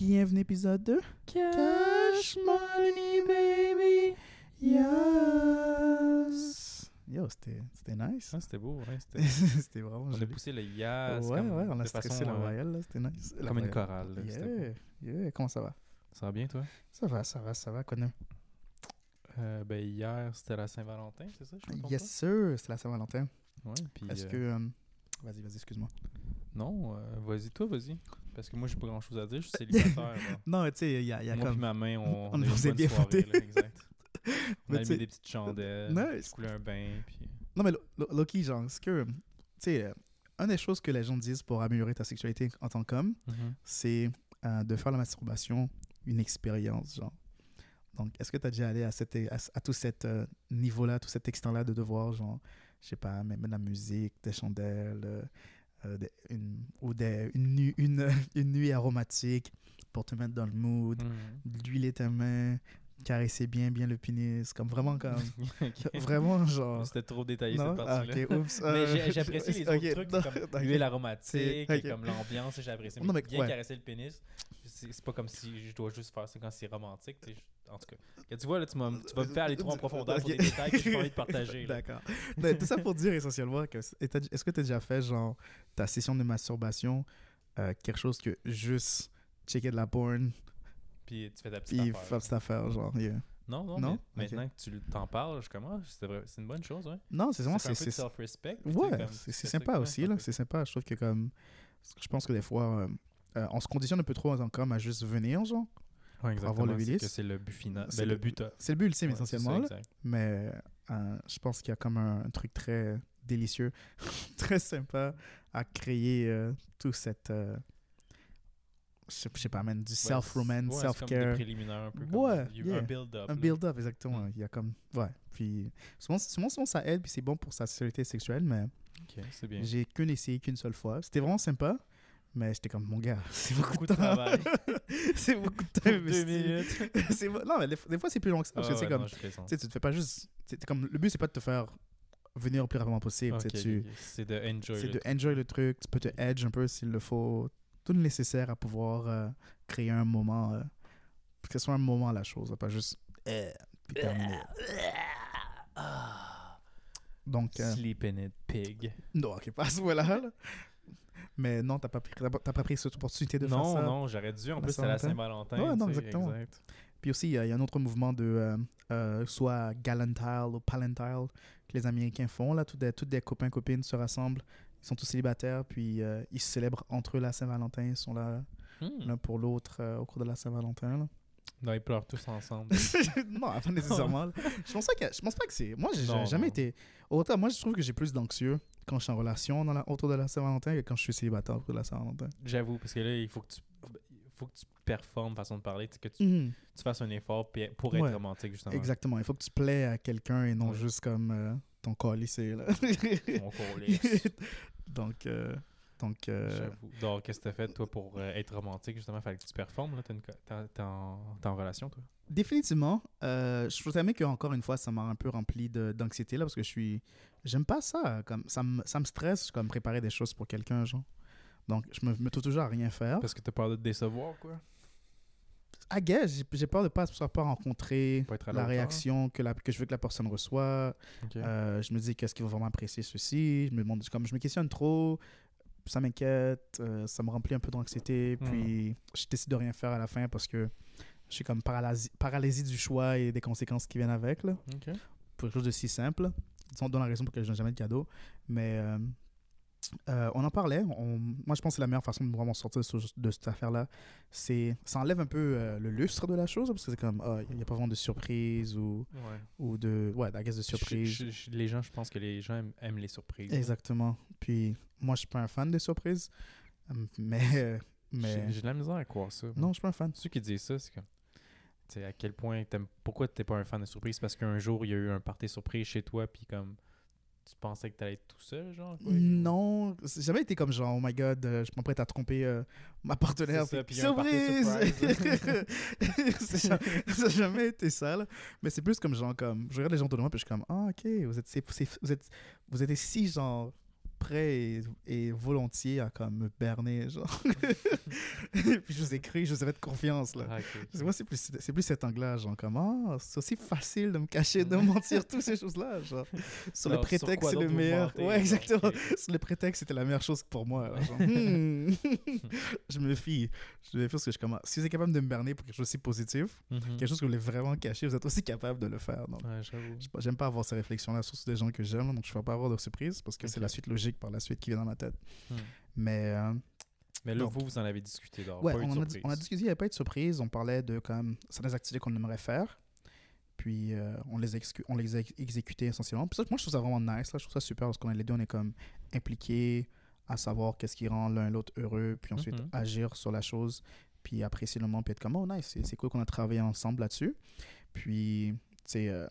Bienvenue épisode 2. Cash money baby. Yes. Yo, c'était c'était nice. Ah, c'était beau, ouais. C'était... c'était vraiment On a poussé le yes. Ouais, comme, ouais, on a de stressé façon, la euh, voyelle, là, c'était nice. La Comme une voyelle. chorale. là, c'était beau. Yeah, yeah, comment ça va? Ça va bien, toi? Ça va, ça va, ça va, Connor. Euh, ben, hier, c'était la Saint-Valentin, c'est ça? Je Yes, sir, c'est la Saint-Valentin. Ouais, puis... Est-ce euh, que... euh, Vas-y, vas-y, excuse-moi. Non, euh, vas-y, toi, vas-y. Parce que moi, j'ai pas grand-chose à dire. Je suis célibataire. Non, tu sais, il y a, y a Moi comme... ma main, on, on a bonne bien soirée, là, exact. On a mis des petites chandelles. Nice. Coulé un bain, puis... Non, mais Lo- Lo- Loki, genre, est-ce que... Tu sais, euh, une des choses que les gens disent pour améliorer ta sexualité en tant qu'homme, Mhm. c'est euh, de faire la masturbation une expérience, genre. Donc, est-ce que tu as déjà allé à, cette, à, à tout cet euh, niveau-là, tout cet extent-là de devoir, genre, je sais pas, mettre de la musique, des chandelles, euh, euh, une, ou des, une, nu- une, une nuit aromatique pour te mettre dans le mood, Mhm. d'huiler ta main, caresser bien, bien le pénis, comme vraiment, comme, vraiment, genre... C'était trop détaillé, Non? cette Ah, partie-là. oups. Mais euh, j'ai- j'apprécie les autres ok, trucs, non, comme l'huile aromatique, et comme l'ambiance, j'apprécie. Non, Mais mais bien ouais. caresser le pénis, c'est pas comme si je dois juste faire ça quand c'est romantique. En tout cas, tu vois, là, tu, vas me faire aller trop en profondeur pour des détails que j'ai pas envie de partager. D'accord. Tout ça pour dire essentiellement que est-ce que tu as déjà fait genre ta session de masturbation euh, quelque chose que juste checker de la porn Puis tu fais ta petite puis affaire. faire cette affaire genre yeah. Non, non, Non? mais Ok. maintenant que tu t'en parles, je commence. C'est une bonne chose, ouais. Non, c'est vraiment fait c'est self-respect. ouais, comme c'est sympa comme- aussi là, c'est sympa, je trouve que comme je pense que des fois euh, euh, on se conditionne un peu trop en tant qu'homme à juste venir genre. Ouais, avoir exactement. le que c'est le but final. C'est Ben, le- but. euh, C'est le but ultime ouais, essentiellement ça, là. Mais euh, je pense qu'il y a comme un, un truc très délicieux, très sympa à créer euh, tout cette. Je sais- pas, man, du self-romance, ouais, self-care. un peu. comme- Ouais, il y a yeah. Un build-up. Un build-up, exactement. Mm. Il y a comme. Ouais. Puis souvent, souvent, ça aide, puis c'est bon pour sa sexualité sexuelle, mais Ok, c'est bien. j'ai qu'une essayé qu'une seule fois. C'était vraiment sympa, mais j'étais comme, mon gars, c'est beaucoup, Beaucoup de travail. c'est beaucoup de temps. Deux minutes. Non, mais des, fois, c'est plus long que ça, parce que c'est ouais, comme. non. Tu te fais pas juste. comme, le but, c'est pas de te faire venir le plus rapidement possible. C'est de enjoy. C'est de enjoy le truc. Tu peux te edge un peu s'il le faut. Tout le nécessaire à pouvoir euh, créer un moment. euh, que ce soit un moment à la chose, pas juste. euh, puis terminer. Donc, euh, Sleep in it, pig. non, ok, pas à ce moment-là. là. Mais non, t'as pas, pris- t'as pas t'as pas pris cette opportunité de faire Non, ça. non, j'aurais dû. En plus, c'était la Saint-Valentin. Ouais, non, exactement. exact. Puis aussi, il y, a il y a un autre mouvement de euh, euh, soit galantile ou palantile que les Américains font. Là, tous des, toutes des copains, copines se rassemblent. Ils sont tous célibataires, puis euh, ils se célèbrent entre eux la Saint-Valentin. Ils sont là Hmm. l'un pour l'autre euh, au cours de la Saint-Valentin. là. Non, ils pleurent tous ensemble. non, pas nécessairement. je pense pas que, je pense pas que c'est. Moi, j'ai Non, jamais non. été. Autant, moi, je trouve que j'ai plus d'anxieux quand je suis en relation dans la, autour de la Saint-Valentin que quand je suis célibataire autour de la Saint-Valentin. J'avoue, parce que là, il faut que tu, il faut que tu performes, façon de parler, que tu, Mhm. tu fasses un effort pour être Ouais. romantique, justement. Exactement. Il faut que tu plais à quelqu'un et non Ouais. juste comme euh, ton lycée là. Mon colisse. donc, euh, donc euh, J'avoue. Donc, qu'est-ce que t'as fait, toi, pour euh, être romantique, justement? Fallait que tu performes, là? T'es une en, en relation, toi? définitivement, euh, je trouve que encore une fois, ça m'a un peu rempli de- d'anxiété là parce que je suis, j'aime pas ça. Comme ça me, ça me stresse comme préparer des choses pour quelqu'un genre. Donc, je me, me toujours à rien faire. Parce que t'as peur de te décevoir, quoi? I guess, j'ai- peur de pas, soit pas rencontrer Pas la réaction que, la, que je veux que la personne reçoit. Ok. Euh, je me dis qu'est-ce qu'il va vraiment apprécier ceci? Je me demande, comme je me questionne trop, ça m'inquiète, euh, ça me remplit un peu d'anxiété. Hmm. Puis je décide de rien faire à la fin parce que je suis comme paralysie, paralysie du choix et des conséquences qui viennent avec. Là, pour quelque chose de si simple. Disons, dans la raison pour laquelle je n'ai jamais de cadeau. Mais euh, euh, on en parlait. On- moi, je pense que la meilleure façon de vraiment sortir de cette affaire-là. C'est, ça enlève un peu euh, le lustre de la chose parce que c'est comme, ah, il n'y a pas vraiment de surprise ou, Ouais. ou de, ouais, la de surprise. Je- je- je- les gens, je pense que les gens aiment, aiment les surprises. Exactement. Puis moi, je suis pas un fan de surprises. Mais. mais... J'ai de la misère à croire ça. Non, je suis pas un fan. Ceux qui disent ça, c'est comme. Tu sais, à quel point t'aimes. Pourquoi t'es pas un fan de surprise Parce qu'un jour, il y a eu un party surprise chez toi, puis comme. Tu pensais que t'allais être tout seul, genre quoi? Non, j'ai jamais été comme genre, oh my god, euh, je m'apprête à tromper euh, ma partenaire. C'est ça, puis surprise! Ça n'a jamais été ça, là. Mais c'est plus comme genre, comme, je regarde les gens autour de moi, puis je suis comme, ah, ok, vous êtes, c'est- c'est- vous êtes, vous êtes si genre prêt et, et volontiers à comme me berner, genre. puis je vous ai cru, je vous ai fait confiance, là. Ah, Moi, c'est plus, c'est plus cet angle-là, genre, comme, ah, c'est aussi facile de me cacher, de mentir, toutes ces choses-là, genre. Sur le Alors, prétexte, c'est le meilleur. mentez, Ouais, exactement. Sur le prétexte, c'était la meilleure chose pour moi. là, genre, hmm. je me fie. Je me fie parce que je commence. Si vous êtes capable de me berner pour quelque chose aussi positif, Mhm. quelque chose que vous voulez vraiment cacher, vous êtes aussi capable de le faire. Donc, Ouais, j'aime pas avoir ces réflexions-là, surtout des gens que j'aime, donc je ne vais pas avoir de surprise parce que c'est la suite logique par la suite qui vient dans ma tête. Hmm. Mais euh, Mais là, Donc- vous, vous en avez discuté d'or. ouais, pas on, a, on a discuté, il n'y avait pas eu de surprise, on parlait de quand même certaines activités qu'on aimerait faire. Puis euh, on les, on les a ex- exécutait essentiellement. Puis ça, moi, je trouve ça vraiment nice. Là. Je trouve ça super parce qu'on est les deux, on est comme impliqués à savoir qu'est-ce qui rend l'un l'autre heureux, puis ensuite Mhm. agir sur la chose, puis apprécier le moment, puis être comme, oh nice, c'est- cool qu'on a travaillé ensemble là-dessus. Puis, tu sais, euh,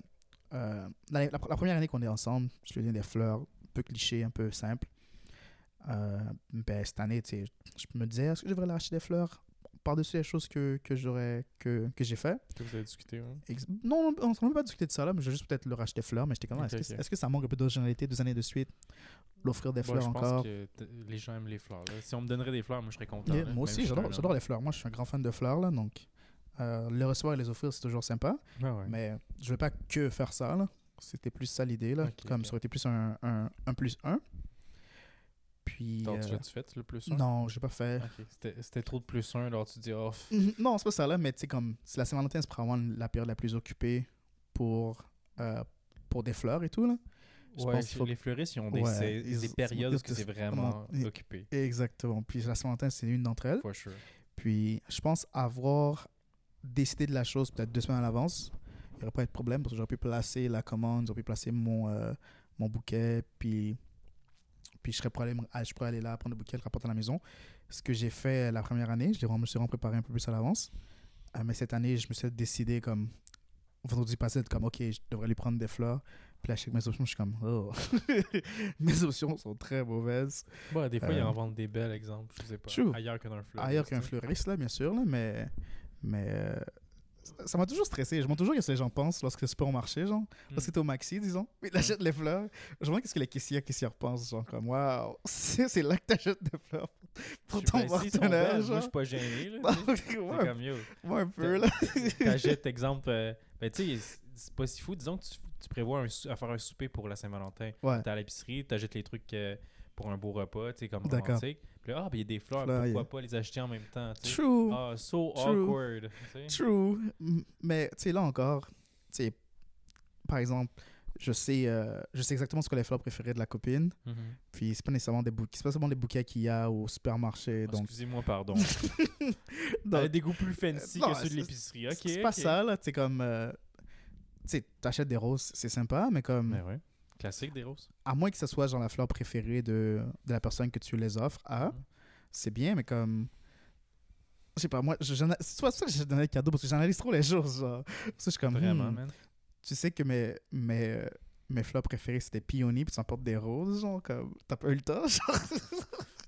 euh, la, la- la première année qu'on est ensemble, je lui ai donné des fleurs, peu cliché, un peu simple. Euh, ben, cette année, je me disais, est-ce que je devrais acheter des fleurs par-dessus les choses que, que j'aurais que, que j'ai fait? Que vous avez discuté. Ex- Non, on s'en même pas discuté de ça là, mais je vais juste peut-être leur acheter des fleurs. Mais j'étais comme, ah, Ok, est-ce que, ok. est-ce que ça manque un peu d'originalité deux années de suite? L'offrir des fleurs je pense encore que les gens aiment les fleurs. là. Si on me donnerait des fleurs, moi, je serais content. Yeah, là, Moi aussi, j'adore les fleurs. Moi, je suis un grand fan de fleurs là, donc euh, les recevoir et les offrir, c'est toujours sympa. Ouais. Mais je vais pas que faire ça là. C'était plus ça l'idée là. Comme ça aurait été plus un, un, un plus un. Puis. T'as euh, tu fait le plus un? non, j'ai pas fait. Ok, C'était c'était trop de plus un, alors tu dis, oh, pff, Mhm. Non, c'est pas ça là, mais tu sais, comme c'est la Saint-Valentin, c'est probablement la période la plus occupée pour, euh, pour des fleurs et tout là. Je ouais, pense qu'il faut- les fleuristes, ils ont des, Ouais, ils- des périodes où c'est vraiment occupé. Exactement. Puis la Saint-Valentin, c'est une d'entre elles. For sure. Puis je pense avoir décidé de la chose peut-être deux semaines à l'avance, n'y aurait pas de problème parce que j'aurais pu placer la commande, j'aurais pu placer mon, euh, mon bouquet, puis, puis je, serais prêt à aller, ah, je pourrais aller là, prendre le bouquet, le rapporter à la maison. Ce que j'ai fait la première année, je, vraiment- me suis vraiment préparé un peu plus à l'avance. Euh, mais cette année, je me suis décidé comme vendredi passé, comme ok, je devrais lui prendre des fleurs. Puis là, je mes options, je suis comme oh. mes options sont très mauvaises. Bah, des fois, ils Euh, en vendent des belles exemples, je sais pas. True. Ailleurs que dans un fleur. ailleurs qu'un fleuriste, là, bien sûr, là, mais, mais euh, ça- m'a toujours stressé. Je me demande toujours qu'est-ce que les gens pensent lorsque c'est pas au marché, genre. Hmm. Lorsque t'es au maxi, disons, puis t'achètes les fleurs. Je me demande qu'est-ce que les caissiers, caissières pensent, genre, comme, waouh, c'est là que t'achètes des fleurs pour ton partenaire, Moi, je suis pas gêné. Là, ouais, comme yo. ouais, un peu, là. T'achètes, exemple, euh, ben, tu sais, c'est- pas si fou. Disons que tu, tu prévois un à faire un souper pour la Saint-Valentin. Ouais, T'es à l'épicerie, t'achètes les trucs euh, pour un beau repas, tu sais, comme romantique. Puis là, ah, ben, il y a des fleurs, pourquoi yeah. pas les acheter en même temps, tu sais? true, Ah, so True. awkward. tu sais. true. Mais, tu sais, là encore, tu sais, par exemple, je sais, euh, je sais exactement ce que les fleurs préférées de la copine. Mhm. Puis c'est pas nécessairement des bouquets, c'est pas seulement des bouquets qu'il y a au supermarché. Ah, donc, Excusez-moi, pardon. donc, des goûts plus fancy Euh, non, que ceux de l'épicerie. Ok, c'est pas ça, là. C'est comme. euh, tu sais, t'achètes des roses, c'est sympa, mais comme. Mais ouais. Classique des roses? À moins que ce soit genre la fleur préférée de, de la personne que tu les offres à, c'est bien, mais comme. Je sais pas, moi, c'est ça que j'ai donné le cadeau parce que j'analyse trop les choses. Genre. Parce que je suis comme. Vraiment, hmm, man. Tu sais que mes, mes, euh, mes fleurs préférées c'était peony, puis tu emportes des roses, genre, comme. T'as pas eu le temps, genre.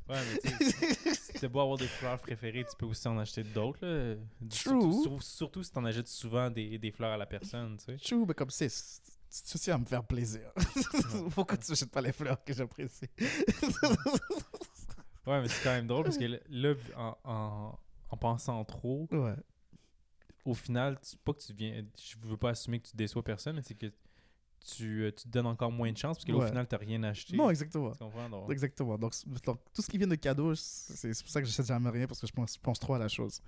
Ouais, mais tu sais, si t'as beau avoir des fleurs préférées, tu peux aussi en acheter d'autres. là. True. Surtout, sur- surtout si t'en achètes souvent des, des fleurs à la personne, tu sais. Chou, mais comme c'est. Aussi à me faire plaisir. Pourquoi tu n'achètes pas les fleurs que j'apprécie? Ouais, mais c'est quand même drôle parce que là, en, en, en pensant trop, Ouais. au final, tu, pas que tu viens. Je veux pas assumer que tu déçois personne, mais c'est que tu, euh, tu te donnes encore moins de chance parce qu'au Ouais. final, t'as rien acheté. Non, exactement. Tu comprends? Donc, Exactement. Donc, donc, tout ce qui vient de cadeaux, c'est pour ça que j'achète jamais rien parce que je pense, trop à la chose.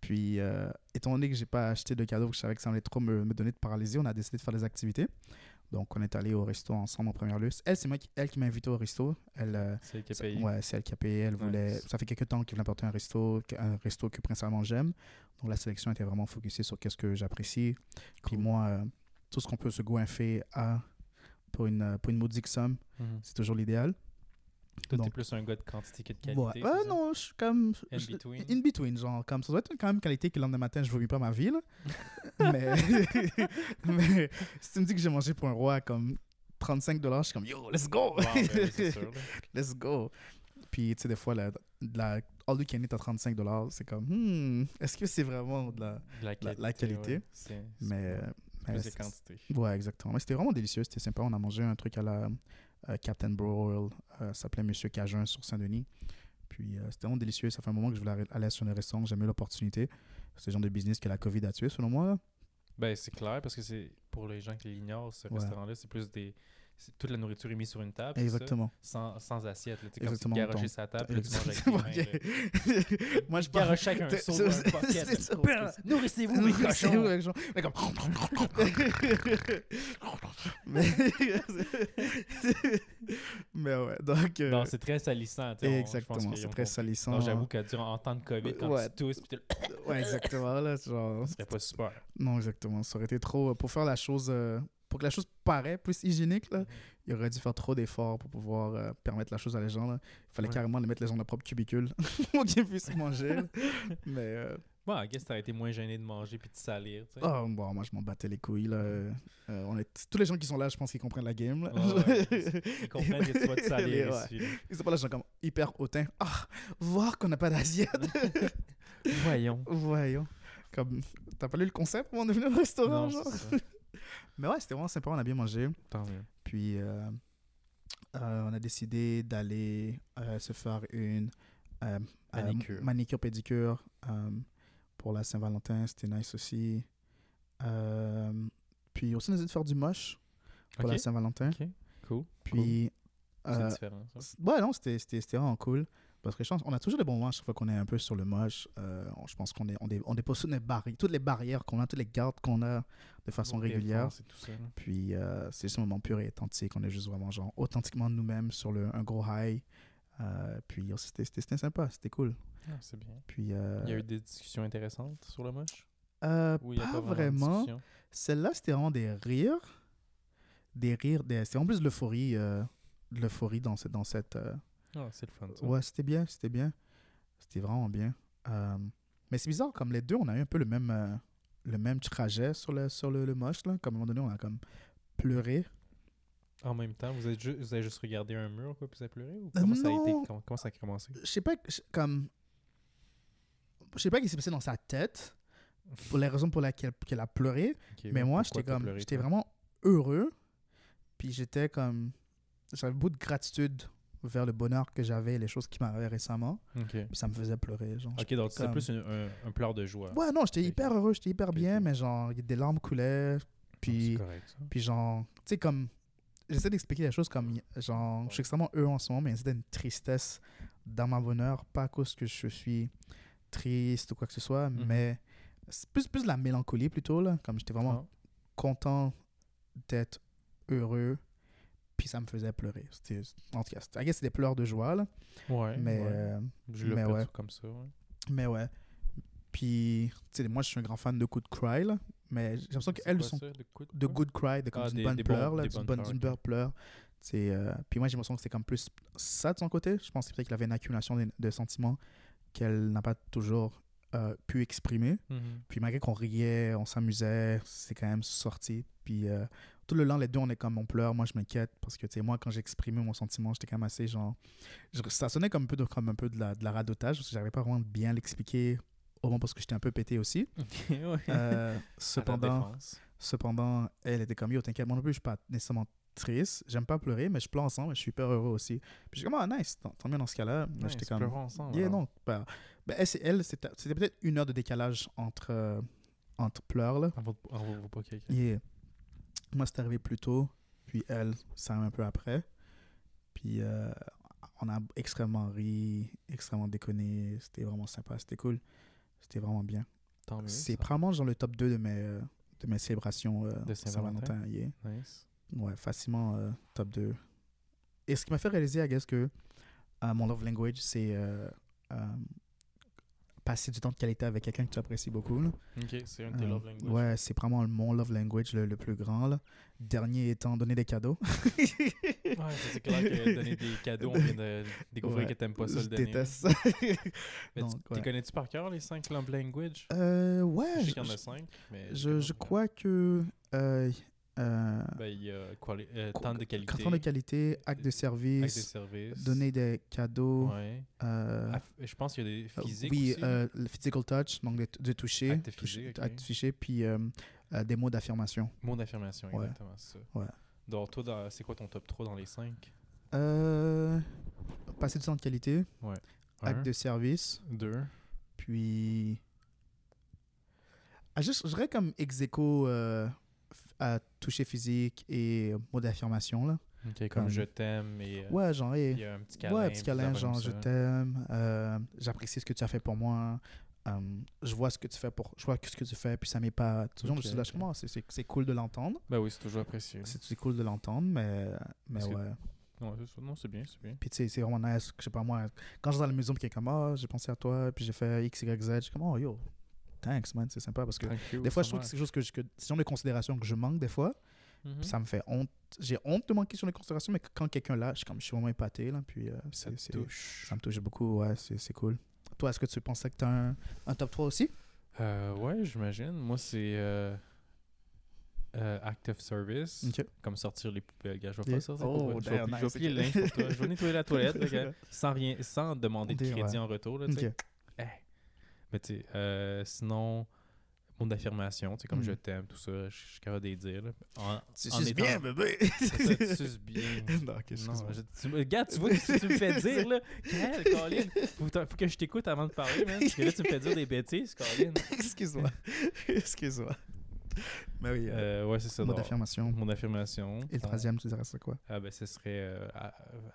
Puis, euh, étant donné que j'ai pas acheté de cadeaux, que je savais que ça allait trop me, me donner de paralysie, on a décidé de faire des activités. Donc, on est allé au resto ensemble en première lieu. Elle, c'est moi qui, elle qui m'a invité au resto. Elle, euh, C'est elle qui a payé. ouais, c'est elle qui a payé. Elle voulait. Ça fait quelques temps qu'elle voulait un resto, un resto que principalement j'aime. Donc, la sélection était vraiment focusée sur qu'est-ce que j'apprécie. Puis Cool. moi, euh, tout ce qu'on peut se goinfrer à pour une, euh, pour une modique somme, Mhm. c'est toujours l'idéal. Toi, t'es plus un gars de quantité que de qualité. Ouais. non, je suis comme. In je- between. In between, genre, comme ça doit être quand même qualité que le lendemain matin, je vomis pas ma vie, là. mais, mais si tu me dis que j'ai mangé pour un roi comme 35 dollars, je suis comme yo, let's go! Wow, ben sûr, let's go! Puis, tu sais, des fois, la, la All You Can Eat à 35 dollars, c'est comme, hmm, est-ce que c'est vraiment de la. De La qualité. la qualité. ouais. C'est c'est Mais. Plus de quantité. Ouais, exactement. Mais c'était vraiment délicieux, c'était sympa. On a mangé un truc à la euh, Captain Broil, euh, s'appelait Monsieur Cajun sur Saint-Denis. Puis euh, c'était vraiment délicieux. Ça fait un moment que je voulais aller sur un restaurant. J'ai eu l'opportunité. C'est le genre de business que la COVID a tué, selon moi. Ben, c'est clair, parce que c'est pour les gens qui l'ignorent, ce Ouais. restaurant-là, c'est plus des. Toute la nourriture est mise sur une table. ça? Exactement. Sans, sans assiette. là. Comme Exactement, garochais donc, sa table, là, tu manges avec. Moi, je garoches chacun un seau, un pocket. Nourrissez-vous, mes cochons! Mais comme. mais... mais ouais, donc. euh, Non, c'est très salissant. exactement, c'est très salissant. J'avoue que durant en temps de COVID, quand tu tousses, Ouais, exactement. Là, genre... ce serait pas super. Non, exactement. Ça aurait été trop. Pour faire la chose. Pour que la chose paraît plus hygiénique, là, il aurait dû faire trop d'efforts pour pouvoir euh, permettre la chose à les gens. Là. Il fallait Ouais. carrément les mettre les gens dans leur propre cubicule pour qu'ils puissent manger. là. Mais. euh, Bon, I guess t'aurais été moins gêné de manger puis de salir. Oh, bon, moi, je m'en battais les couilles. Là. Euh, on est... Tous les gens qui sont là, je pense qu'ils comprennent la game. Là. Ouais. Ils comprennent que tu vas te salir Ouais. Ils sont pas là, genre comme hyper hautain. Ah, voir qu'on n'a pas d'assiette. Voyons. Voyons. Comme, t'as pas lu le concept avant de venir au restaurant, Non, genre? Mais ouais, c'était vraiment sympa, on a bien mangé. Tant mieux. Puis, euh, euh, on a décidé d'aller euh, se faire une Manicure. manicure pédicure euh, pour la Saint-Valentin. C'était nice aussi. Puis aussi, on a décidé de faire du moche pour la Saint-Valentin. Ok. Cool. Puis, C'est différent, ça. ouais, non, c'était vraiment cool. Parce que je pense qu'on a toujours des bons moments chaque fois qu'on est un peu sur le moche. Euh, on- je pense qu'on est, on on dépose toutes les, barri- toutes les barrières qu'on a, toutes les gardes qu'on a de façon Pour régulière. tout ça. Puis euh, c'est juste un moment pur et authentique. On est juste vraiment genre authentiquement nous-mêmes sur le, un gros high. Euh, puis oh, c'était sympa, c'était cool. Ah, c'est bien. Puis Il y a eu des discussions intéressantes sur le moche? Euh, pas pas vraiment? Celle-là, c'était vraiment des rires. Des rires. Des... C'était en plus de l'euphorie. euh, l'euphorie dans cette. Dans cette euh, Ah, c'est le fun, ça. Ouais, c'était bien, c'était bien. C'était vraiment bien. Euh, mais c'est bizarre, comme les deux, on a eu un peu le même, euh, le même trajet sur le, sur le, le moche. Là. Comme à un moment donné, on a comme pleuré. En même temps, vous, ju- vous avez juste regardé un mur, quoi, puis vous avez pleuré Ou Euh, comment ça a été comment, comment ça a commencé? Je sais pas comme je sais pas ce qui s'est passé dans sa tête pour les raisons pour lesquelles qu'elle a pleuré mais moi j'étais comme j'étais vraiment heureux puis j'étais comme j'avais beaucoup de gratitude vers le bonheur que j'avais les choses qui m'arrivaient récemment puis ça me faisait pleurer genre Ok, donc comme- plus un, un, un pleur de joie. ouais non j'étais hyper heureux j'étais hyper bien mais genre des larmes coulaient puis C'est correct, puis genre tu sais comme j'essaie d'expliquer les choses comme genre je suis extrêmement heureux en ce moment mais il y a une tristesse dans ma bonheur pas à cause que je suis triste ou quoi que ce soit Mhm. mais c'est plus plus de la mélancolie plutôt là comme j'étais vraiment Ah. content d'être heureux puis ça me faisait pleurer c'était en tout cas I guess des pleurs de joie là Ouais, mais ouais. euh, je mais ouais. comme ça, ouais. mais ouais puis tu sais moi je suis un grand fan de Good Cry là mais j'ai l'impression qu'elles sont ça, de good cry, de comme Ah, d'une des- bonne des bons- pleure, là, bonnes bonne, bonne euh, puis moi, j'ai l'impression que c'est comme plus ça de son côté. Je pense peut-être qu'il avait une accumulation de, de sentiments qu'elle n'a pas toujours euh, pu exprimer. Mhm. Puis malgré qu'on riait, on s'amusait, c'est quand même sorti. Puis euh, tout le long, les deux, on est comme on pleure. Moi, je m'inquiète parce que, tu sais, moi, quand j'exprimais mon sentiment, j'étais quand même assez genre. je- ça sonnait comme un peu de, comme un peu de, la, de la radotage parce que j'arrivais pas vraiment bien l'expliquer au moment parce que j'étais un peu pété aussi. Ouais. Euh, cependant. Cependant, elle était comme yo, t'inquiète, moi non plus, je suis pas nécessairement triste. J'aime pas pleurer, mais je pleure ensemble et je suis hyper heureux aussi. Puis j'ai comme, ah, nice, tant, tant mieux dans ce cas-là. Ouais, j'étais comme, ensemble, yeah, non. Bah, elle, c'était peut-être une heure de décalage entre, euh, entre pleurs, là. En en ok. Yeah. Moi, c'est arrivé plus tôt, puis elle, ça arrive un peu après. Puis euh, on a extrêmement ri, extrêmement déconné. C'était vraiment sympa, c'était cool. C'était vraiment bien. C'est probablement dans le top 2 de mes, de mes célébrations euh, De Saint-Valentin. Saint-Valentin. yeah. Nice. Ouais, facilement euh, top 2. Et ce qui m'a fait réaliser, I guess, que euh, mon love language, c'est passer du temps de qualité avec quelqu'un que tu apprécies beaucoup. là. Ok, c'est un de tes Euh, love language. Ouais, c'est vraiment mon love language le, le plus grand. Là. Dernier étant donner des cadeaux. Ouais, c'est clair que donner des cadeaux, on vient de découvrir Ouais, que t'aimes pas ça Je le donner. déteste ça. Mais Donc, tu ouais. connais-tu par cœur les 5 love language Euh, Je ouais, sais je, qu'il y en a je, 5, mais. je- je crois que euh, euh, Ben, il y a euh, temps de qualité. carton de qualité, acte de Acte de service, service. donner des cadeaux. Ouais. euh, Aff- Je pense qu'il y a des Euh, physiques oui, aussi. euh, le physical touch, donc de, de toucher, Acte toucher- physique, ok. acte toucher, puis euh, des mots d'affirmation. Mot d'affirmation, Ouais. exactement, c'est ça. Ouais. Donc, toi, c'est quoi ton top 3 dans les 5 Euh, passer du temps de qualité, Un, acte de service, deux. puis. Ah, juste, je dirais comme ex aequo, à toucher physique et mot d'affirmation, là. Comme Comme- je t'aime et. euh, Ouais, genre, hey, puis un petit câlin. ouais, un petit câlin, genre, je t'aime, euh, j'apprécie ce que tu as fait pour moi, euh, je vois ce que tu fais pour, je vois ce que tu fais, puis ça m'épate. Toujours, Ok, je suis là, ok. comment, c'est- cool de l'entendre. Ben oui, c'est toujours apprécié. C'est cool de l'entendre, mais, mais Parce ouais. Non, c'est bien, c'est bien. Puis tu sais, c'est vraiment nice. Je sais pas moi, quand je suis dans la maison, puis quelqu'un comme, ah, j'ai pensé à toi, puis j'ai fait X, Y, Z, je suis comme, oh yo, thanks, man, c'est sympa. Parce que Thank you des fois, je trouve que c'est chose que, je- que c'est genre de considération que je manque des fois. Mhm. Ça me fait honte. J'ai honte de manquer sur les considérations, mais quand quelqu'un là, je comme, je suis vraiment épaté, là. Puis euh, Ça te touche. ça me touche beaucoup, ouais, c'est cool. Toi, est-ce que tu pensais que tu as un, un top 3 aussi? Euh, ouais, j'imagine. Moi, c'est euh, Act of Service. Comme sortir les poubelles. Gars, je vais pas Yeah. sortir. Oh, pour je vais nice, plier ok. le linge pour toi. Je vais nettoyer la toilette, là, gars, sans, rien, sans demander de crédit ouais. en retour. Là. Mais tu sais, euh, sinon, mot d'affirmation, tu sais, comme Mm. je t'aime, tout ça, je suis capable de les dire. Là. En, Tu suces bien, bébé ça, tu suces bien. Non, ok. Non, je, tu, me- regarde, tu vois ce que tu me fais dire, là. Quel, Colin? Faut, faut que je t'écoute avant de parler, man. Parce que là, tu me fais dire des bêtises, Colin. Excuse-moi. Excuse-moi. Mais oui, euh, Euh, ouais, c'est ça. mot donc, d'affirmation. Mon affirmation. Et le troisième, tu dirais c'est quoi? Ah, ben, ce serait euh,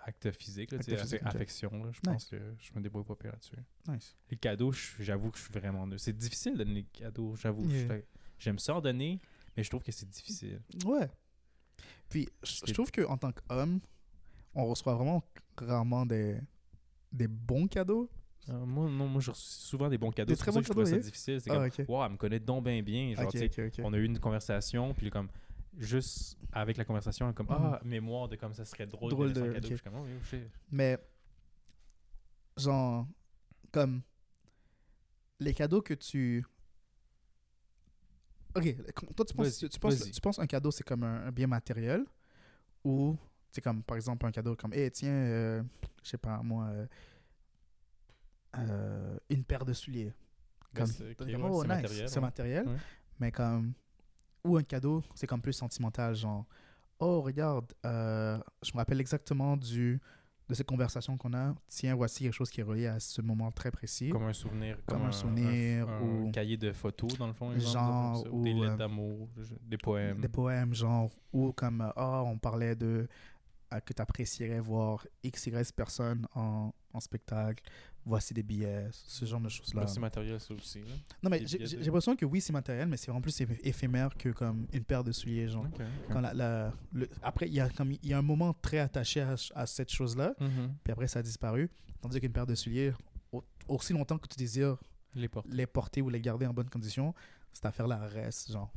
acte physique, là, Acte physique, affection. Là, je Nice. pense que je me débrouille pas pire là-dessus. Nice. Les cadeaux, j'avoue que je suis vraiment nul. C'est difficile de donner des cadeaux, j'avoue. Yeah. J'aime ça en donner, mais je trouve que c'est difficile. Ouais. Puis, je trouve qu'en tant qu'homme, on reçoit vraiment rarement des, des bons cadeaux. Euh, moi, non, moi, je reçois souvent des bons cadeaux. C'est très pour ça que je trouvais ça difficile. C'est Ah, comme, ok. wow, elle me connaît donc bien bien. Genre, Ok, tu sais, ok, ok. on a eu une conversation, puis comme, juste avec la conversation, comme, ah, mémoire de comme ça serait drôle. Drôle de de- cadeau. ok. Je suis comme, oh. Mais, genre, comme les cadeaux que tu. Ok, toi, tu penses, tu, penses, vas-y. tu penses un cadeau, c'est comme un, un bien matériel ou c'est comme, par exemple, un cadeau comme, eh, tiens, euh, je sais pas, moi, euh, euh, une paire de souliers. Comme, c'est- oh, nice, matériel, ouais. matériel. Ouais. Mais comme, ou un cadeau, c'est comme plus sentimental, genre, oh, regarde, euh, je me rappelle exactement du, de cette conversation qu'on a. Tiens, voici quelque chose qui est relié à ce moment très précis. Comme un souvenir. Comme un souvenir un, ou- cahier de photos, dans le fond. exemple, Genre, ou des ou, lettres euh, d'amour, des poèmes. Des poèmes, genre, ou comme, euh, ah, on parlait de euh, que tu apprécierais voir X, Y personne en, en spectacle. Voici des billets, ce genre de choses-là. Ben, c'est matériel, ça aussi. là. Non, mais j'ai de- l'impression que oui, c'est matériel, mais c'est vraiment plus éph- éphémère que comme une paire de souliers, genre. Ok, ok. Quand la, la- le- après, il y, a comme, y a un moment très attaché à, à cette chose-là, Mhm. puis après, ça a disparu. Tandis qu'une paire de souliers, au- aussi longtemps que tu désires Les porter ou les garder en bonne condition, cette affaire-là reste, genre.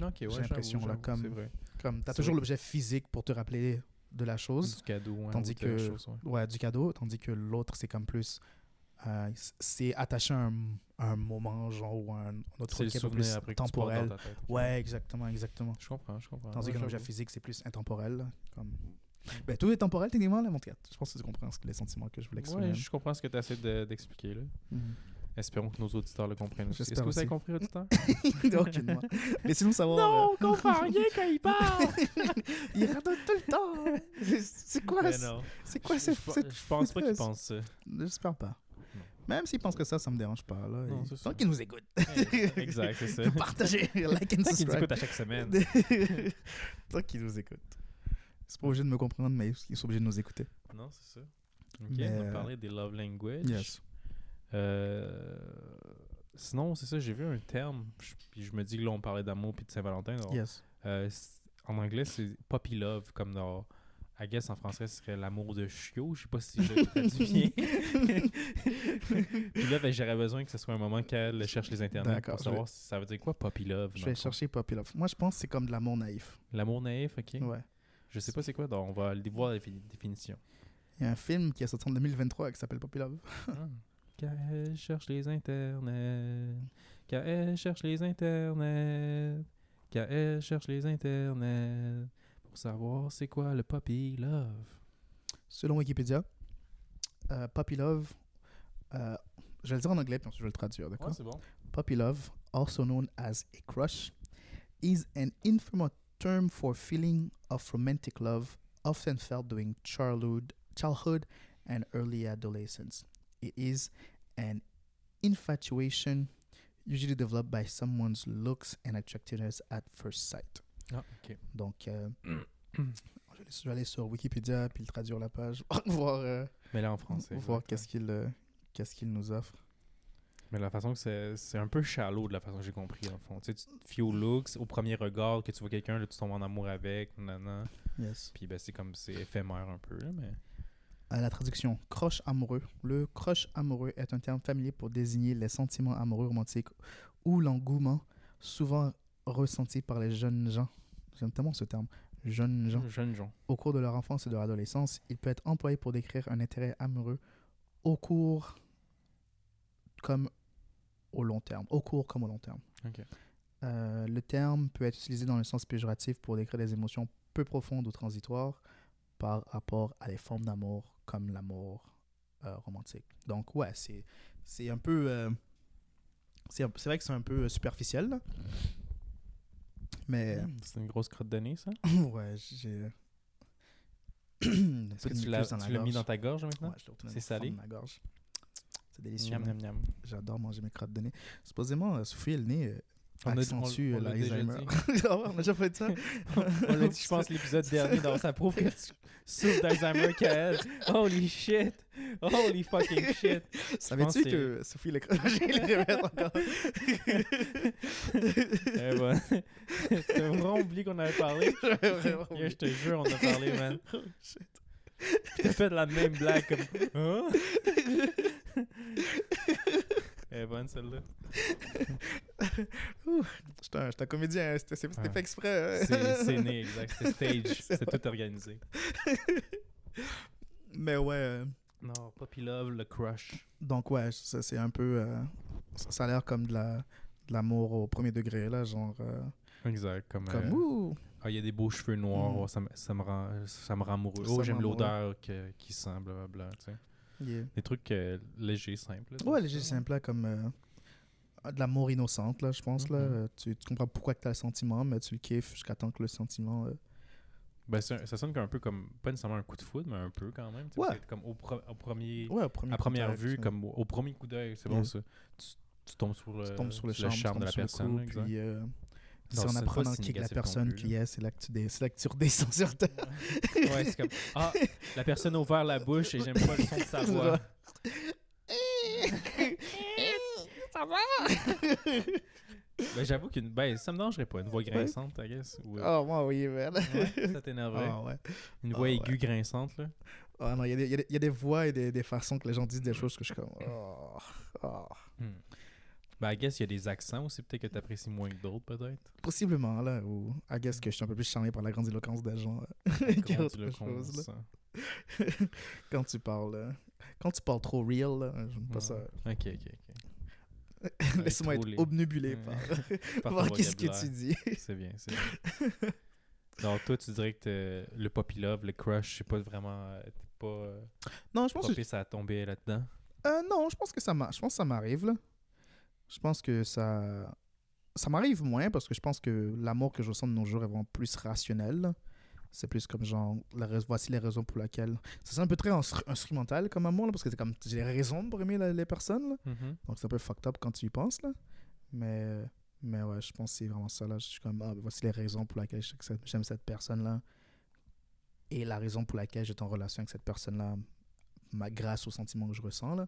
Ouais, J'ai l'impression, là, comme- C'est vrai. Comme, tu as C'est toujours l'objet physique pour te rappeler de la chose, Du cadeau, hein, tandis que- chose, ouais. ouais, du cadeau, tandis que l'autre, c'est comme plus. euh, c'est attaché à un, un moment, genre, ou à un autre truc qui est plus après que temporel. tête. Ouais, exactement, exactement. Je comprends, je comprends. Tandis Ouais, qu'un objet j'avoue. physique, c'est plus intemporel. Comme... Ben, tout est temporel, techniquement, là, mon. Je pense que tu comprends ce que les sentiments que je voulais exprimer. Ouais, je comprends ce que tu essaies d'expliquer. là. Mhm. Espérons que nos auditeurs le comprennent. Est-ce que vous avez compris, auditeurs? Aucunement. Laissez-nous savoir. on comprend rien quand il parle! euh, il radote tout le temps. C'est- quoi, non. c'est quoi cette, je- pense pas foutaise? pensent ça. J'espère pas. Même s'ils pensent que ça, ça me dérange pas. Là. Non, Et- Tant qu'ils nous écoutent. exact, c'est ça. Partagez, like and C'est ça qu'ils nous subscribe. écoutent à chaque semaine. Tant qu'ils nous écoutent. Ils sont pas obligés de me comprendre, mais ils sont obligés de nous écouter. Non, c'est ça. Ok, Mais, on va euh, parler des love language. Yes. Euh, Sinon, c'est ça, j'ai vu un terme, je- puis je me dis que là, on parlait d'amour puis de Saint-Valentin. Yes. euh, en anglais, c'est puppy love, comme dans. I guess en français, ce serait l'amour de chiot. Je sais pas si je le traduis bien. puis là, ben, j'aurais besoin que ce soit un moment qu'elle cherche les internets pour savoir si ça veut dire quoi puppy love. Je vais chercher Puppy Love. Moi, je pense que c'est comme de l'amour naïf. L'amour naïf, ok. Ouais. Je sais pas c'est quoi, donc on va aller voir la défi- définition. Il y a un film qui est sorti en 2023 qui s'appelle Puppy Love. Ah. Car elle cherche les internets. Car elle cherche les internets. Car elle cherche les internets. Pour savoir c'est quoi le puppy love. Selon Wikipédia, euh, Puppy Love, euh, je vais le dire en anglais puis ensuite je vais le traduire, d'accord? C'est bon. Puppy love, also known as a crush, is an informa- term for feeling of romantic love often felt during childhood, childhood and early adolescence. It is an infatuation usually developed by someone's looks and attractiveness at first sight. Ah, ok. Donc, euh, je, vais aller, sur Wikipédia puis le traduire la page, voir, euh, Mais là en français. voir exact, qu'est-ce qu'il euh, qu'est-ce qu'il nous offre. Mais la façon que c'est, c'est un peu shallow de la façon que j'ai compris, en fond. Tu sais, tu te fies aux looks, au premier regard que tu vois quelqu'un, là, tu tombes en amour avec, nanana. Yes. Puis ben, c'est comme, c'est éphémère un peu, là, mais... À la traduction, croche amoureux. Le croche amoureux est un terme familier pour désigner les sentiments amoureux romantiques ou l'engouement souvent ressenti par les jeunes gens. J'aime tellement ce terme, jeunes gens. Jeunes gens. Au cours de leur enfance et de leur adolescence, il peut être employé pour décrire un intérêt amoureux au cours comme au long terme. Au cours comme au long terme. Ok. Euh, le terme peut être utilisé dans le sens péjoratif pour décrire des émotions peu profondes ou transitoires par rapport à des formes d'amour comme l'amour euh, romantique. Donc ouais, c'est c'est un peu euh, c'est c'est vrai que c'est un peu euh, superficiel là. mais Hmm, C'est une grosse crotte de nez, ça? ouais, j'ai Est-ce que tu l'as, tu l'as mis dans ta gorge maintenant? Ouais, je l'ai retourné C'est salé? ma gorge. C'est délicieux. Miam, miam, miam. J'adore manger mes crottes de nez. Supposément, souffler le nez On a- accentue on- on l'a déjà l'Alzheimer. on a déjà fait ça. On l'a dit, je pense, l'épisode dernier, donc ça prouve que tu souffres d'Alzheimer qu'elle. Holy shit! Holy fucking shit! Savais-tu que que Sophie je les encore? Eh ben, t'as vraiment oublié qu'on avait parlé? Je te jure, on a parlé, man. Oh, shit. T'as fait la même blague comme. Hein? Elle est bonne celle-là. J'étais un, un comédien, hein, c'était Ouais. fait exprès. hein. C'est né, exact. C'était stage. C'est C'était tout organisé. Mais ouais, euh, Non, Puppy Love, le crush. donc ouais, ça, c'est un peu... euh, ça, ça a l'air comme de la de l'amour au premier degré, là, genre... euh, Exact. Comme. comme, euh, ouh! Ah, il y a des beaux cheveux noirs, Mm. oh, ça, me, ça, me rend, ça me rend amoureux. Ça Oh, me j'aime l'odeur qui sent, blablabla. Tu sais. Yeah. Des trucs euh, légers, simples. là, Ouais, c'est léger ça. simple, là, comme euh, de l'amour innocente, là, je pense. là. Mhm. Euh, Tu, tu comprends pourquoi tu as le sentiment, mais tu le kiffes jusqu'à temps que le sentiment... euh, Ben, un- ça sonne un peu comme, pas nécessairement un coup de foudre, mais un peu quand même. Ouais. Comme au, pro- au premier, Ouais, au premier à première vue, comme au, au premier coup d'œil, c'est Yeah. bon ça. Tu, tu tombes sur le, tu tombes sur le charme, de la personne. coup, puis c'est en apprenant qui est la personne plus, qui est, c'est là que tu, dé- c'est là que tu redescends sur terre. Ouais, c'est comme, ah, la personne a ouvert la bouche et j'aime pas le son de sa voix. Ça va? Ben, j'avoue qu'une, ben, ça me dérangerait pas, une voix grinçante, I guess. Ou, Oh, moi, oui, man. ouais, ça t'énerverait. Ah, ouais. Une Ah, voix aiguë grinçante, là. Ah, non, y, y il y a des voix et des, des façons que les gens disent des choses que je suis comme. Oh, oh. Ben, I guess il y a des accents aussi, peut-être que t'apprécies moins que d'autres, peut-être. Possiblement, là, ou I guess que je suis un peu plus charmé par la grandiloquence euh, qu'autre chose, là. ça. Quand tu parles. euh, Quand tu parles trop real, là, j'aime pas ça. Ok, ok, ok. Laisse-moi être Ouais. par, Par qu'est-ce que tu dis. C'est bien, c'est bien. Donc, toi, tu dirais que le puppy love, le crush, c'est pas vraiment. euh, T'es pas. euh, Non, je pense que pisse à tomber là-dedans? Euh, non, je pense que ça. Je pense que ça m'arrive, là. Je pense que ça... Ça m'arrive moins parce que je pense que l'amour que je ressens de nos jours est vraiment plus rationnel. C'est plus comme genre, la voici les raisons pour lesquelles... Ça c'est un peu très instru- instrumental comme amour, là, parce que c'est comme, j'ai des raisons pour aimer la- les personnes, là. Mhm. Donc c'est un peu fucked up quand tu y penses, là. Mais, mais ouais, je pense que c'est vraiment ça, là. Je suis comme, ah, voici les raisons pour lesquelles j'aime cette personne-là. Et la raison pour laquelle j'étais en relation avec cette personne-là, ma- grâce aux sentiments que je ressens, là.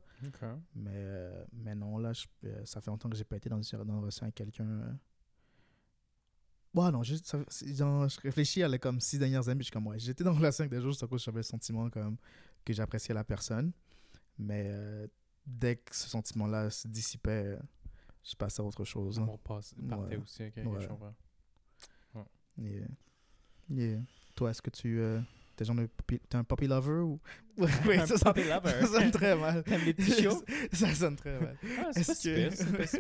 Mais, euh, mais non, là, je- euh, ça fait longtemps que j'ai pas été dans une, dans une relation avec quelqu'un. euh. Ouais, non, ça, genre, je réfléchis à les comme six dernières années, puis je suis comme, ouais, j'étais dans une relation avec des gens juste à cause que j'avais le sentiment comme, que j'appréciais la personne. Mais euh, dès que ce sentiment-là se dissipait, euh, je passais à autre chose. là. L'amour passe, partait Ouais. aussi, ok, Ouais. je comprends. Yeah. Yeah. Toi, est-ce que tu. T'es genre de puppy- un puppy lover ou? Un ça, sonne- puppy lover. ça sonne très mal. T'aimes les petits chiots? ça sonne très mal. Ah, c'est Est-ce pas que- si.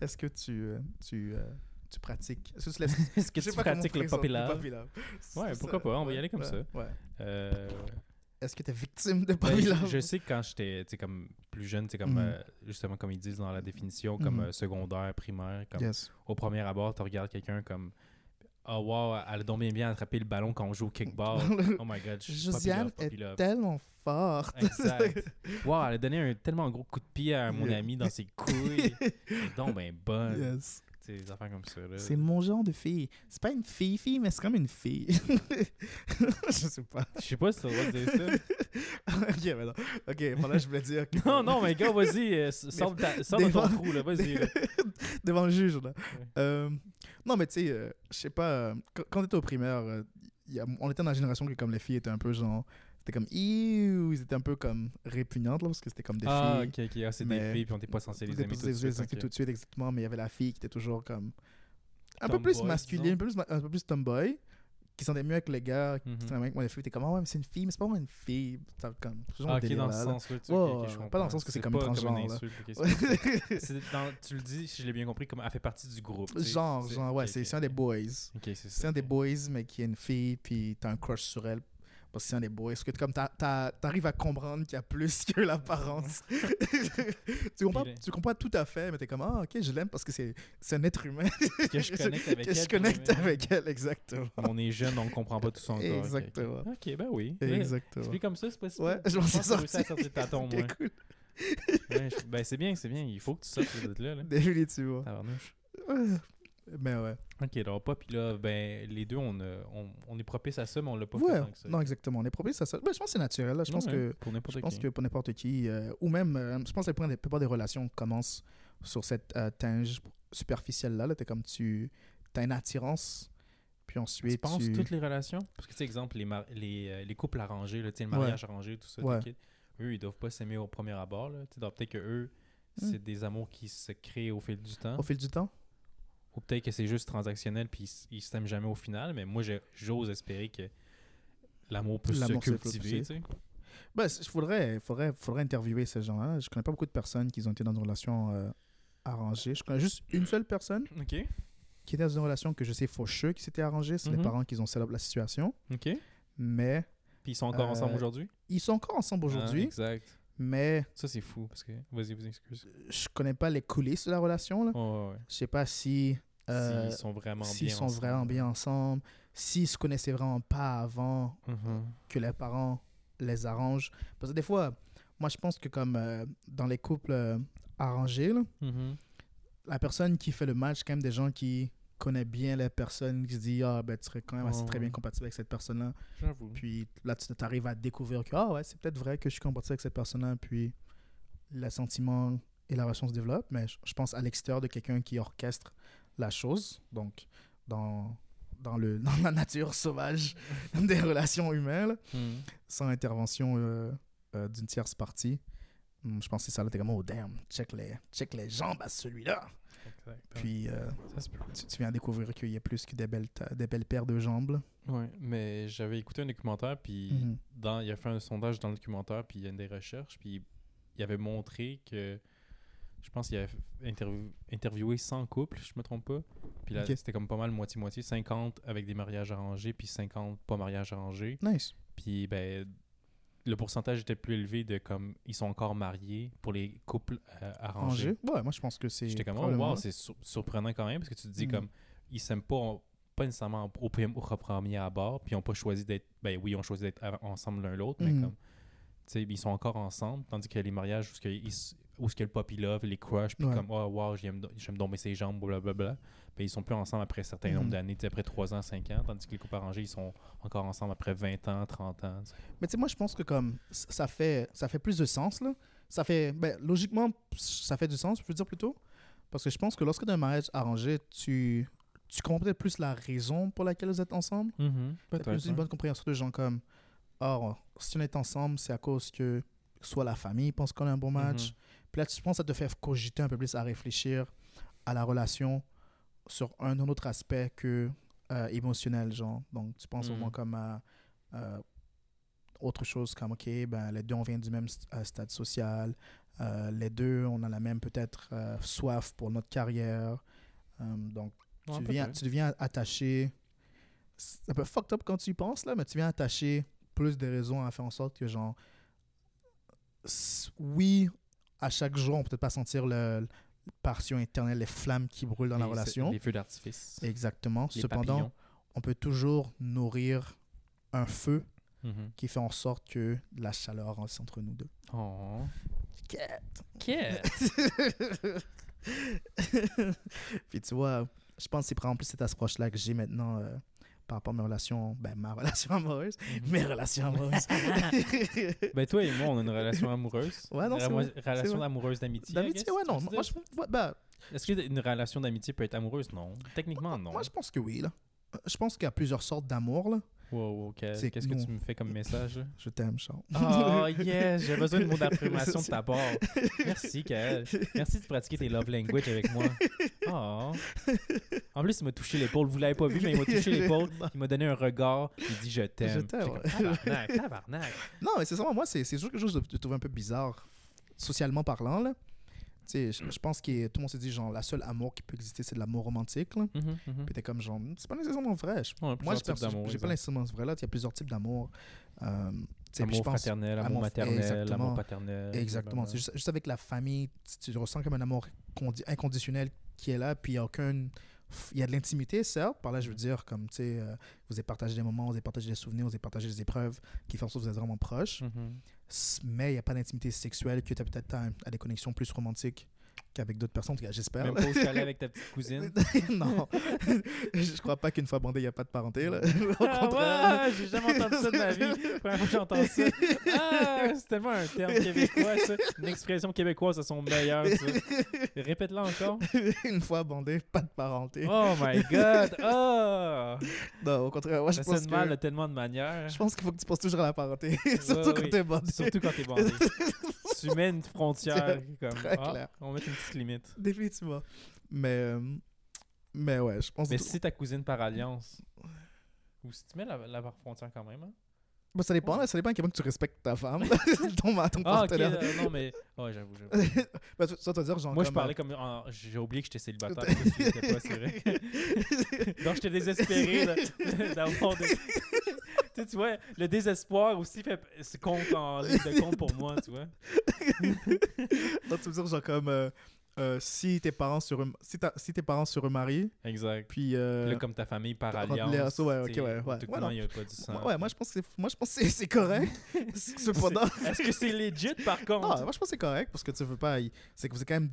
Est-ce que tu, euh, tu, euh, tu pratiques? Est-ce que tu que je pas pratiques le puppy love? puppy love. Ouais, pourquoi pas, on va y aller comme ouais, ça. ouais. Euh, Est-ce que tu es victime de ben, puppy je, love? je sais que quand j'étais comme plus jeune, comme Mhm. euh, justement comme ils disent dans la définition, comme Mhm. euh, secondaire, primaire, comme Yes. au premier abord, tu regardes quelqu'un comme oh wow, elle a donc bien bien attrapé le ballon quand on joue au kickball. oh my god, je suis Josiane est love. tellement forte. Exact. Wow, elle a donné un tellement gros coup de pied à mon Yeah. ami dans ses couilles. Elle est donc ben bonne. Yes. Tu sais, des affaires comme ça. Là. C'est mon genre de fille. C'est pas une fille, fille, mais c'est comme une fille. je sais pas. Je sais pas si droit de dire ça. ok, mais non. Ok, voilà, je voulais dire. Non, non, mais gars, vas-y, euh, sors, de ton trou, là, vas-y. là. Devant le juge, là. Euh, non, mais tu sais, euh, je sais pas. euh, quand, t'étais au primaire, euh, il y a- on était dans la génération que comme les filles étaient un peu genre. C'était comme. Ils étaient un peu comme répugnantes, là, parce que c'était comme des Ah, filles. ok, ok, ah, c'est des filles, puis on t'est pas censé les aimer tout de suite. ok. tout de suite, exactement, mais il y avait la fille qui était toujours comme. Un peu plus masculine, un peu plus, un peu plus tomboy, qui sentait mieux avec les gars, qui Mhm. s'entendaient mieux avec moi, les filles. T'es comme, ah ouais, mais c'est une fille, mais c'est pas vraiment une fille. Comme, Ah, ok, dans ok, ok, ouais, je pas dans le sens que c'est comme transgenre, ok, tu le dis, si je l'ai bien compris, comme elle fait partie du groupe. genre, genre, ouais, ok, c'est ok, un des ok. boys. Ok, c'est un des ok. boys, mais qui est une fille, puis t'as un crush sur elle. Parce que c'est un des boys. Parce que comme t'arrives à comprendre qu'il y a plus que l'apparence. tu, comprends, tu tout à fait, mais t'es comme, ah, ok, je l'aime parce que c'est un être humain. Que je connecte avec que elle. je connecte avec elle, exactement. On est jeune, on comprend pas tout ça encore. ok, ok. Exactement. Ok, ben oui. Exactement. Explique comme ça, c'est pas si Ouais, je m'en suis réussi à sorti. de ta tombe, Ouais, je- Ben c'est bien, c'est bien. Il faut que tu sortes de là. là. définitivement. Tabarnouche. Mais ouais. Ok, alors pas, puis là, ben les deux, on, on, on est propice à ça, mais on l'a pas Ouais, fait tant que ça. non, exactement. On est propice à ça. Ben, je pense que c'est naturel. là. Je pense Ouais, que Pour n'importe pense qui. que pour n'importe qui, euh, ou même, euh, je pense que la plupart des- la plupart des relations commencent sur cette euh, tinge superficielle-là. Là, t'es comme tu as une attirance, puis ensuite Tu penses tu... toutes les relations? Parce que, tu sais, exemple, les, mar- les, les couples arrangés, là, le Ouais. mariage arrangé, tout ça, eux, ils doivent pas s'aimer au premier abord. Là. Donc Peut-être que eux, Hmm. c'est des amours qui se créent au fil du temps. au fil du temps? Ou peut-être que c'est juste transactionnel puis ils s'aiment jamais au final. Mais moi, j'ose espérer que l'amour peut se cultiver. tu sais. Ben, il faudrait, faudrait, faudrait interviewer ces gens-là. Je connais pas beaucoup de personnes qui ont été dans une relation euh, arrangée. Je connais juste une seule personne qui était dans une relation que je sais faucheux qui s'était arrangée. C'est Mhm. les parents qui ont up la situation. Mais Puis ils sont encore Euh, ensemble aujourd'hui? ils sont encore ensemble Ah, aujourd'hui. Exact. Mais Ça, c'est fou. Parce que. Vas-y, vas-y, excuse. je connais pas les coulisses de la relation. Là. Oh, ouais. Je sais pas si... euh, S'ils sont vraiment s'ils bien. sont ensemble. vraiment bien ensemble, s'ils se connaissaient vraiment pas avant Mhm. que les parents les arrangent. Parce que des fois, moi je pense que comme euh, dans les couples euh, arrangés, là, Mhm. la personne qui fait le match, quand même des gens qui connaissent bien les personnes, qui se disent ah ben tu serais quand même assez très bien compatible avec cette personne-là. J'avoue. Puis là tu arrives à découvrir que ah ouais c'est peut-être vrai que je suis compatible avec cette personne-là. Puis le sentiment et la relation se développent. Mais je, pense à l'extérieur de quelqu'un qui orchestre la chose, donc dans dans, le, dans la nature sauvage des relations humaines, Mhm. sans intervention euh, euh, d'une tierce partie. Hum, Je pense que c'est ça, là, t'es comme, oh damn, check les, check les jambes à celui-là. Puis euh, Ça se peut. tu, tu viens découvrir qu'il y a plus que des belles, ta- des belles paires de jambes. là. Ouais, mais j'avais écouté un documentaire, puis Mhm. dans, il a fait un sondage dans le documentaire, puis il y a des recherches, puis il avait montré que, je pense qu'il avait interview- interviewé 100 couples, je me trompe pas. Puis là, c'était comme pas mal moitié-moitié, 50 avec des mariages arrangés, puis 50 pas mariages arrangés. Nice. Puis ben, le pourcentage était plus élevé de comme, ils sont encore mariés pour les couples euh, arrangés. Rangé. Ouais, moi je pense que c'est. J'étais comme, oh, wow, c'est sur- surprenant quand même, parce que tu te dis Mhm. comme, ils s'aiment pas, pas nécessairement au, premier- au premier abord, puis ils ont pas choisi d'être, ben oui, ils ont choisi d'être ensemble l'un l'autre, mais Mhm. comme, tu sais, ils sont encore ensemble, tandis que les mariages où ce que, ils où ce que le puppy love, les crush, puis Ouais. comme, oh, wow, j'aime dommer ses jambes, blablabla, ben ils sont plus ensemble après un certain nombre Mhm. d'années, après 3 ans, 5 ans, tandis que les couples arrangés, ils sont encore ensemble après 20 ans, 30 ans. Mais tu sais, moi je pense que comme ça fait, ça fait plus de sens. Là. Ça fait. Ben, logiquement, ça fait du sens, je peux dire plutôt. Parce que je pense que lorsque tu as un mariage arrangé, tu, tu comprends peut-être plus la raison pour laquelle vous êtes ensemble. T'as plus une bonne compréhension de gens comme Or, si on est ensemble, c'est à cause que soit la famille pense qu'on a un bon match. Mhm. Puis là, tu penses que ça te fait cogiter un peu plus à réfléchir à la relation sur un autre aspect que euh, émotionnel, genre. Donc, tu penses Mhm. vraiment comme à euh, autre chose comme, OK, ben, les deux, on vient du même st- euh, stade social. Euh, les deux, on a la même, peut-être, soif pour notre carrière. Euh, donc, Ouais, tu, deviens, peut-être. tu deviens attaché. C'est un peu fucked up quand tu y penses, là, mais tu viens attacher plus de raisons à faire en sorte que, genre, oui, à chaque jour, on peut peut-être pas sentir le, le passion éternelle, les flammes qui brûlent dans la relation. Les feux d'artifice. Exactement. les Cependant, papillons. on peut toujours nourrir un feu Mhm. qui fait en sorte que la chaleur reste entre nous deux. Oh. Quête. Qu'est-ce? Puis tu vois, je pense que c'est par exemple cette approche-là que j'ai maintenant euh, par rapport à mes relations, ben ma relation amoureuse, mes relations amoureuses. ben toi et moi, on a une relation amoureuse. Ouais, non, vrai, relation amoureuse d'amitié. D'amitié, ouais, non. Moi, je, ouais, ben, Est-ce qu'une relation d'amitié peut être amoureuse? Non. Techniquement, non. moi, je pense que oui. Là. Je pense qu'il y a plusieurs sortes d'amour. Là. Wow, ok. Qu'est-ce que nous- tu me fais comme message? là? Je t'aime, Charles. Oh yes, j'ai besoin de mots d'affirmation de ta part. Merci, Kael. Merci de pratiquer tes love language avec moi. Oh. En plus, il m'a touché l'épaule. Vous l'avez pas vu, mais il m'a touché l'épaule. Il m'a donné un regard. Il dit je t'aime. Je t'aime, Tabarnak, tabarnak. Non, mais c'est ça, moi, c'est toujours quelque chose de, de trouver un peu bizarre, socialement parlant. Là. Tu sais, je, je pense que tout le monde s'est dit, genre, la seule amour qui peut exister, c'est de l'amour romantique. Là. Mhm, mhm. Puis t'es comme, genre, c'est pas nécessairement vrai. Je- Ouais, moi, je j'ai pas nécessairement vrai là. Il y a plusieurs types d'amour. Euh, Amour je pense- fraternel, amour, amour- maternel, amour paternel. Exactement. Juste, juste avec la famille, tu, tu ressens comme un amour condi- inconditionnel qui est là, puis il y a aucun. Il y a de l'intimité, certes. Par là, je veux dire, comme, tu sais, euh, vous avez partagé des moments, vous avez partagé des souvenirs, vous avez partagé des épreuves qui font en sorte que vous êtes vraiment proches. Mhm. S- Mais il n'y a pas d'intimité sexuelle que tu as peut-être à, à des connexions plus romantiques qu'avec d'autres personnes, en tout cas, j'espère. Même pas au chalet avec ta petite cousine. non. je crois pas qu'une fois bandé, il n'y a pas de parenté. Là. Au Ah contraire. ouais, j'ai jamais entendu ça de ma vie. Première fois que j'entends ça. Ah, c'est tellement un terme québécois, ça. Une expression québécoise à son meilleur, ça. Répète-la encore. une fois bandé, pas de parenté. Oh my god. Oh. Non, au contraire, moi, je Ça pense mal que... de tellement de manières. Je pense qu'il faut que tu penses toujours à la parenté, surtout quand oui. t'es bandé. Surtout quand t'es bandé. tu mets une frontière comme Très ah, clair. on mettre une petite limite. Définitivement. Mais, euh, mais ouais, je pense Mais que si ta cousine par alliance, ou si tu mets la, la frontière quand même, hein? Bon, ça dépend, là, ça dépend à quel point que tu respectes ta femme, ton, ton Ah, partenaire. euh, non, mais. Ouais, j'avoue, j'avoue. Bah, ça, dire, genre, Moi, je comme, parlais comme. J'ai oublié que j'étais célibataire. que pas, c'est vrai. Donc, j'étais désespéré d'avoir des. Tu sais, tu vois, le désespoir aussi fait, c'est compte en ligne de compte pour moi, tu vois. Donc, tu veux dire, genre, comme, euh, euh, si tes parents se rem- si, si tes parents se remarient, Exact. puis... euh, Là, comme ta famille par alliance. ouais, ok, ouais, ouais. Ouais, non, il n'y a pas du sang. ouais, moi, je pense que c'est, moi, je pense c'est, correct. Cependant... Est-ce que c'est legit par contre? Non, moi, je pense que c'est correct, parce que tu veux pas... y- C'est que vous êtes quand même...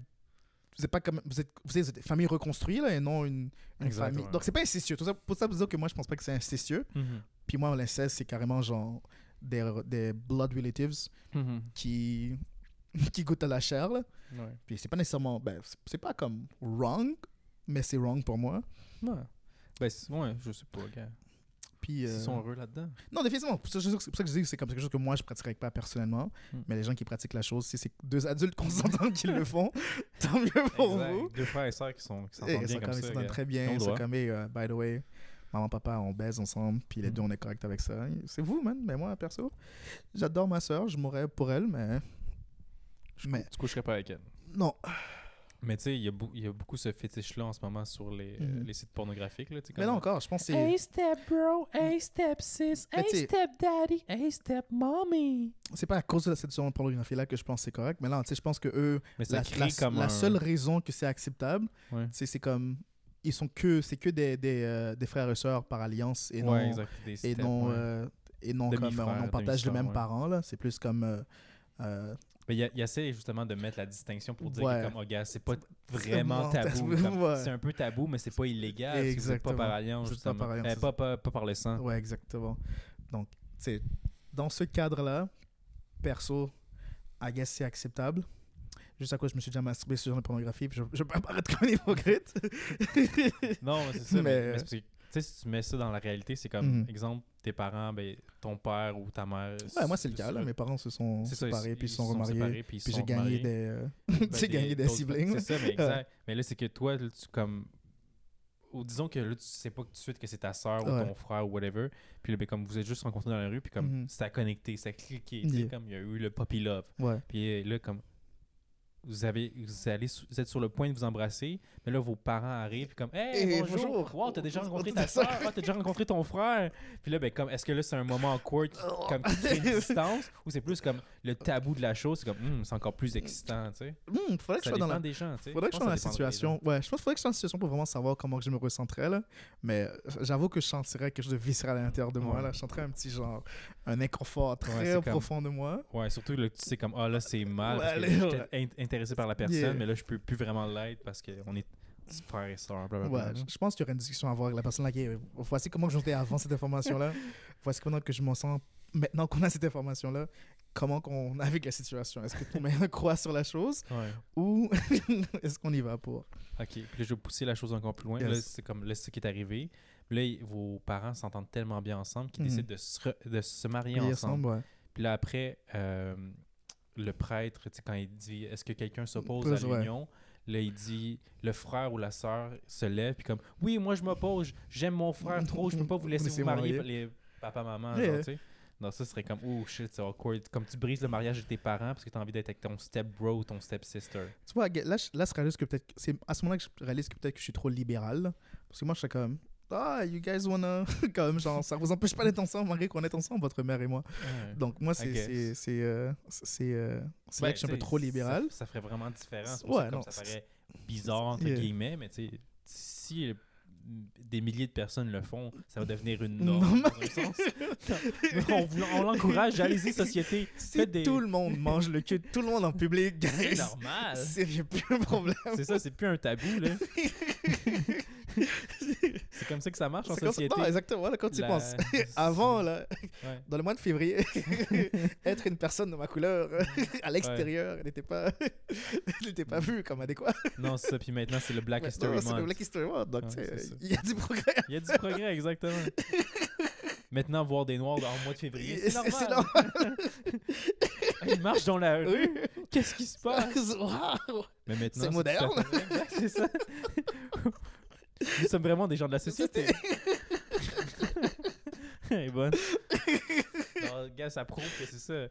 Vous êtes pas comme... Vous êtes, vous êtes une famille reconstruite, là, et non une, famille... Donc, c'est pas incestueux. Tout ça, pour ça, vous dire que moi, je pense pas que c'est incestueux. Mhm. Puis moi, l'inceste, c'est carrément, genre, des, des blood relatives Mhm. qui... qui goûtent à la chair, là. Ouais. Puis c'est pas nécessairement... Ben, c'est- pas comme wrong, mais c'est wrong pour moi. Ouais. Ben, ouais, je sais pas. Puis... euh, Ils sont heureux là-dedans. Non, définitivement. C'est pour ça que je dis que c'est comme quelque chose que moi, je pratiquerais pas personnellement. Hmm. Mais les gens qui pratiquent la chose, si c'est deux adultes consentants qui le font, tant mieux pour Exact. vous. Deux frères et sœurs qui sont qui Et s'entendent bien sont comme comme- ils ça. s'entendent très bien. Ils sont comme, hey, euh, by the way, maman, papa, on baise ensemble. Puis les deux, Hmm. on est correct avec ça. C'est vous, man. Mais moi, perso, j'adore ma soeur. Je mourrais pour elle, mais. Mais Tu coucherais pas avec elle. non. Mais tu sais, il y, a beau- il y a beaucoup ce fétiche-là en ce moment sur les, euh, Mhm. les sites pornographiques. Là, tu sais, Mais là encore, je pense que c'est. Hey step bro, hey step sis, Mais hey step daddy, hey step mommy. C'est pas à cause de cette pornographie-là que je pense que c'est correct. Mais là, tu sais, je pense que eux, Mais ça la, crée la- comme la un... seule raison que c'est acceptable, Ouais. c'est comme. Ils sont que. C'est que des, des, euh, des frères et sœurs par alliance et non. Ouais, exact. Des et non, ouais. euh, et non comme on partage le demi-sœur, même ouais. parent là c'est plus comme euh, euh, Mais il y a- essaie justement de mettre la distinction pour dire Ouais. que comme, oh, gars, c'est pas vraiment tabou. ouais. C'est un peu tabou, mais c'est pas illégal. parce que vous êtes pas par alliance, pas par alliance, Eh, pas, pas, pas par le sang. ouais exactement donc tu sais dans ce cadre là perso I guess c'est acceptable juste à cause je me suis déjà masturbé sur la pornographie puis je, je peux pas paraître comme un hypocrite Non, c'est ça. mais, Mais- mais sais, si tu mets ça dans la réalité, c'est comme, Mhm. exemple, tes parents, ben, ton père ou ta mère. ouais moi c'est le cas là mes parents se sont ça, séparés ils- puis ils se sont remariés séparés, puis puis sont j'ai gagné euh, Ben, gagné des siblings C'est ça, mais exact. mais là, c'est que toi, là, tu comme. Ou disons que là, tu sais pas tout de suite que c'est ta soeur ou ton frère ou whatever. Puis là, ben, comme vous êtes juste rencontrés dans la rue, puis comme Mhm. ça a connecté, ça a cliqué. Yeah. Comme il y a eu le puppy love. ouais Puis euh, là, comme. Vous, avez, vous, allez, vous êtes sur le point de vous embrasser, mais là, vos parents arrivent, puis comme, hey, Hey, bonjour, bonjour. wow, t'as déjà Oh, rencontré ta soeur, oh, t'as déjà rencontré ton frère. Puis là, ben, comme, est-ce que là, c'est un moment awkward qui, Oh. comme, qui crée une distance, ou c'est plus comme le tabou de la chose, c'est comme, Hum, c'est encore plus excitant, tu sais? Hmm, faudrait que je sois dans la des gens. Faudrait que je sois dans la situation. Ouais, je pense qu'il faudrait que je sois dans la situation pour vraiment savoir comment je me ressentirais. Là. Mais j'avoue que je sentirais quelque chose de viscéral à l'intérieur de moi. Ouais. Là. Je sentirais un petit genre, un inconfort très comme- profond de moi. Ouais, surtout là, tu sais, comme, ah là, c'est mal, Ouais, intéressé par la personne, Yeah. mais là, je peux plus vraiment l'être parce qu'on est frères et sœurs, blablabla. Ouais, je, pense qu'il y aurait une discussion à avoir avec la personne là qui est, Voici comment j'étais avant cette information-là. Voici comment que je m'en sens maintenant qu'on a cette information-là. Comment qu'on navigue la situation? Est-ce que tout le monde croit sur la chose Ouais. ou est-ce qu'on y va pour? OK. Puis là, je vais pousser la chose encore plus loin. Yes. Là, c'est comme là, c'est ce qui est arrivé. Là, vos parents s'entendent tellement bien ensemble qu'ils Mhm. décident de se, re- de se marier Oui, ensemble. ouais. Puis là, après, euh, le prêtre, quand il dit est-ce que quelqu'un s'oppose Pose, à ouais. l'union? Là, il dit le frère ou la sœur se lève, puis comme oui, moi je m'oppose, j'aime mon frère trop, je peux pas vous laisser vous marier, les papa-maman, Yeah. genre, tu sais. Non, ça serait comme oh shit, c'est awkward. Comme tu brises le mariage de tes parents parce que tu as envie d'être avec ton step bro ou ton step sister. Tu vois, là, je- là, je réalise que peut-être. C'est à ce moment-là que je réalise que peut-être que je suis trop libéral. Parce que moi, je suis comme. Ah, you guys wanna. comme genre, ça vous empêche pas d'être ensemble, malgré qu'on est ensemble, votre mère et moi. Donc, moi, c'est. C'est. C'est. euh, c'est euh, c'est Ben, là que je suis un peu trop libéral. Ça, ferait vraiment différent. Ouais, pour comme non, ça paraît bizarre, entre Yeah. guillemets, mais tu sais, si euh, des milliers de personnes le font, ça va devenir une Non, norme. mais- dans un sens. on on l'encourage, allez-y, société. Si des- tout le monde mange le cul, de tout le monde en public, C'est normal. C'est plus un problème. C'est ça, c'est plus un tabou, là. c'est comme ça que ça marche en ça- société. Non, exactement, voilà, quand tu La- penses. Avant, là, Ouais. dans le mois de février, être une personne de ma couleur à l'extérieur n'était pas, n'était pas vu comme adéquat. Non, c'est ça. Puis maintenant, c'est le Black Maintenant, History c'est le Month. Black History Month, donc Ouais, il y a du progrès. Il y a du progrès, exactement. Maintenant, voir des noirs en mois de février, c'est normal. c'est normal. Ils marchent dans la rue. Qu'est-ce qui se passe? Waouh. Mais maintenant, C'est moderne. c'est ça. Nous sommes vraiment des gens de la société. Elle est bonne. Alors, gars, ça prouve que c'est ça.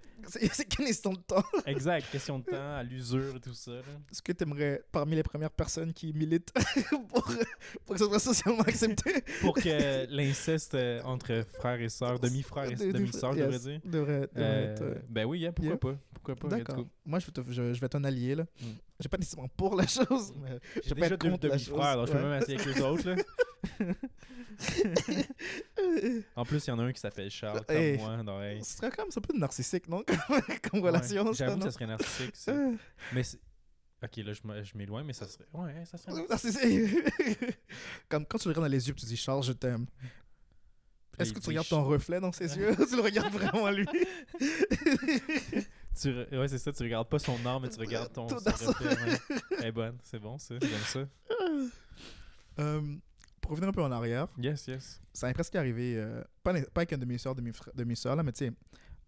C'est question de temps. Exact. Question de temps, à l'usure et tout ça. Est-ce que tu aimerais, parmi les premières personnes qui militent pour, pour que ce soit socialement accepté, Pour que l'inceste euh, entre frères et sœurs, demi-frères et demi-sœurs, yes, devrais dire. devrait, Euh, être, euh, ben oui, hein, pourquoi yeah. pas? Pourquoi pas? D'accord. Moi, je vais, te- je, je vais être un allié, là. Mm. J'ai pas nécessairement pour la chose, mais je déjà être contre la chose. donc je peux ouais. même essayer avec les autres. Là. en plus, il y en a un qui s'appelle Charles, comme Hey. moi. Ce serait quand même un peu narcissique, non? Comme, comme Ouais, relation, ça, J'avoue que ça serait narcissique. ça. Euh, Mais Ok, là, je m'éloigne, mais ça serait. Ouais, ça serait. narcissique. comme quand tu le regardes dans les yeux et tu dis Charles, je t'aime. Est-ce que tu regardes ton reflet dans ses yeux? tu le regardes vraiment lui? Tu re- Ouais, c'est ça, tu regardes pas son âme, mais tu regardes ton. Son reflet, ouais. Elle est bonne, c'est bon, ça. J'aime ça. Euh, pour revenir un peu en arrière, Yes, yes. ça m'est presque arrivé, euh, pas, avec un demi-sœur, demi-frère- demi-sœur, là, mais tu sais,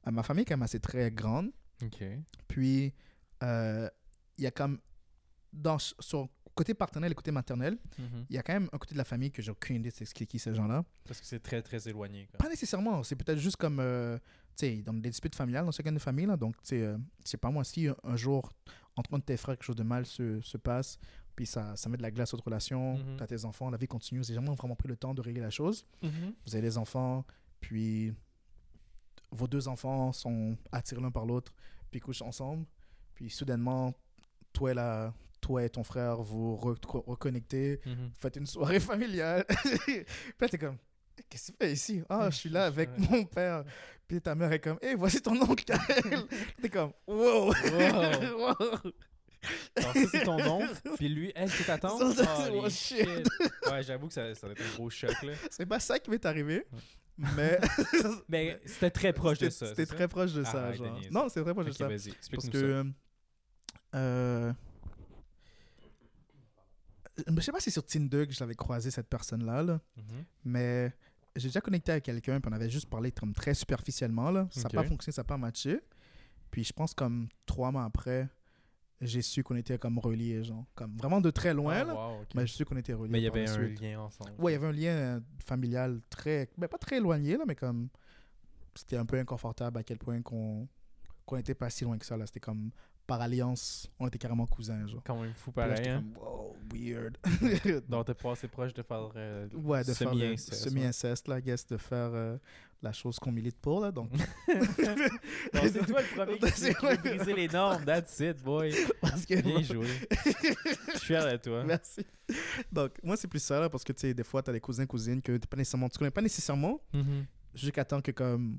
euh, ma famille est quand même assez très grande. Ok. Puis, euh, il y a comme, dans, sur côté paternel et côté maternel, Mhm. il y a quand même un côté de la famille que j'ai aucune idée de c'est qui, qui ces gens-là. Parce que c'est très, très éloigné. Quoi. Pas nécessairement, c'est peut-être juste comme, euh, tu sais, dans des disputes familiales, dans chacune des familles, là, donc, tu sais, euh, sais pas moi, si un, un jour, entre de tes frères, quelque chose de mal se, se passe, puis ça, ça met de la glace à votre relation, Mhm. t'as tes enfants, la vie continue, c'est jamais vraiment pris le temps de régler la chose. Mhm. Vous avez les enfants, puis vos deux enfants sont attirés l'un par l'autre, puis couchent ensemble, puis soudainement, toi et, la, toi et ton frère, vous re- reconnectez, vous faites une soirée familiale. puis t'es comme, qu'est-ce que tu fais ici? Ah, je suis là avec mon père. Puis ta mère est comme, hé, voici ton oncle. T'es comme, wow. Wow. Wow. Alors, ça, c'est ton oncle. Puis lui, elle, c'est ta tante? Ça, oh, shit. shit. Ouais, j'avoue que ça, ça va être un gros choc. Là. C'est pas ça qui m'est arrivé, mais Mais c'était très proche de c'était ça. c'était c'est très proche de ça. Genre. Non, c'est très proche ça? de ça. Vas-y, Parce que. Euh, je sais pas si c'est sur Tinder que je l'avais croisé cette personne-là, là, ça. Mhm. mais j'ai déjà connecté avec quelqu'un, puis on avait juste parlé comme très superficiellement. Là. Ça n'a pas fonctionné, ça n'a pas matché. Puis je pense comme trois mois après, j'ai su qu'on était comme reliés, genre. Comme vraiment de très loin, Ah, là, wow, ok. mais j'ai su qu'on était reliés. Mais il y avait un suite. lien ensemble. Ouais, il y avait un lien euh, familial très. Ben, pas très éloigné, là, mais comme. C'était un peu inconfortable à quel point qu'on qu'on n'était pas si loin que ça, là. C'était comme par alliance, on était carrément cousins, genre. Quand même fou là, pareil. j'étais Hein? comme, wow, weird. Donc, t'es pas assez proche de faire euh, ouais, de faire le semi-inceste, ouais. semi-inceste, là, I guess, de faire euh, la chose qu'on milite pour, là, donc. C'est toi le premier qui, qui veut briser les normes. That's it, boy. Parce que Bien joué. Je suis fier de toi. Merci. Donc, moi, c'est plus ça, là, parce que, tu sais, des fois, t'as des cousins, cousines que t'es pas nécessairement, tu connais pas nécessairement, Mhm. jusqu'à temps que, comme,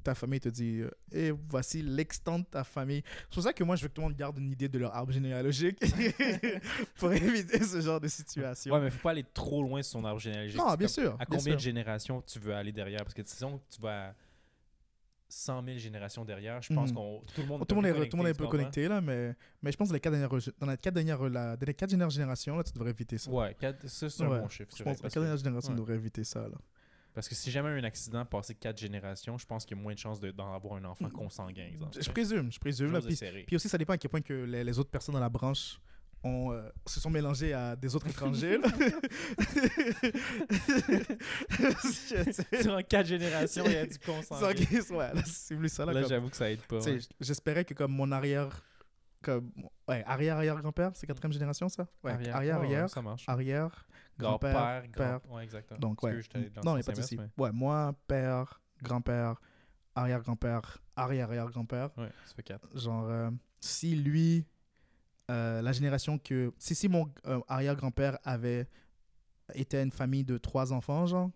ta famille te dit, euh, et voici l'extent de ta famille. C'est pour ça que moi, je veux que tout le monde garde une idée de leur arbre généalogique pour éviter ce genre de situation. Ouais, mais faut pas aller trop loin sur son arbre généalogique. non, bien sûr. À bien combien de générations tu veux aller derrière? Parce que disons que tu vas à 100 000 générations derrière, je pense Mhm. qu'on tout le monde Tout le monde est, un peu tout le monde est un peu connecté, là, mais, mais je pense que dans les quatre dernières, dans les quatre dernières, la- dans les quatre dernières générations, là, tu devrais éviter ça. Ouais, quatre- ça c'est un Ouais, bon chiffre. Je pense que parce, quatre dernières générations ouais. devrait éviter ça, là. Parce que si jamais un accident passé quatre générations, je pense qu'il y a moins de chances de- d'en avoir un enfant consanguin. exemple. Je, présume, je présume. Là, puis, puis aussi, ça dépend à quel point que les, les autres personnes dans la branche ont, euh, se sont mélangées à des autres étrangers. Durant quatre générations, il y a du consanguin. ouais, là, c'est plus ça. Là, j'avoue que ça aide pas. ouais. J'espérais que comme mon arrière... Comme, ouais, arrière-arrière-grand-père, c'est quatrième génération, ça? Ouais, ouais, ouais, arrière-arrière, ça marche. arrière, Grand-père, grand-père, grand... père. Ouais, exactement. Donc, ouais. Non, a pas de souci. inverse, Ouais, moi, père, grand-père, arrière-grand-père, arrière-arrière-grand-père. mais- Ouais, ça fait quatre. Genre, euh, si lui, euh, la génération que. Si, si mon euh, arrière-grand-père avait été une famille de trois enfants, genre,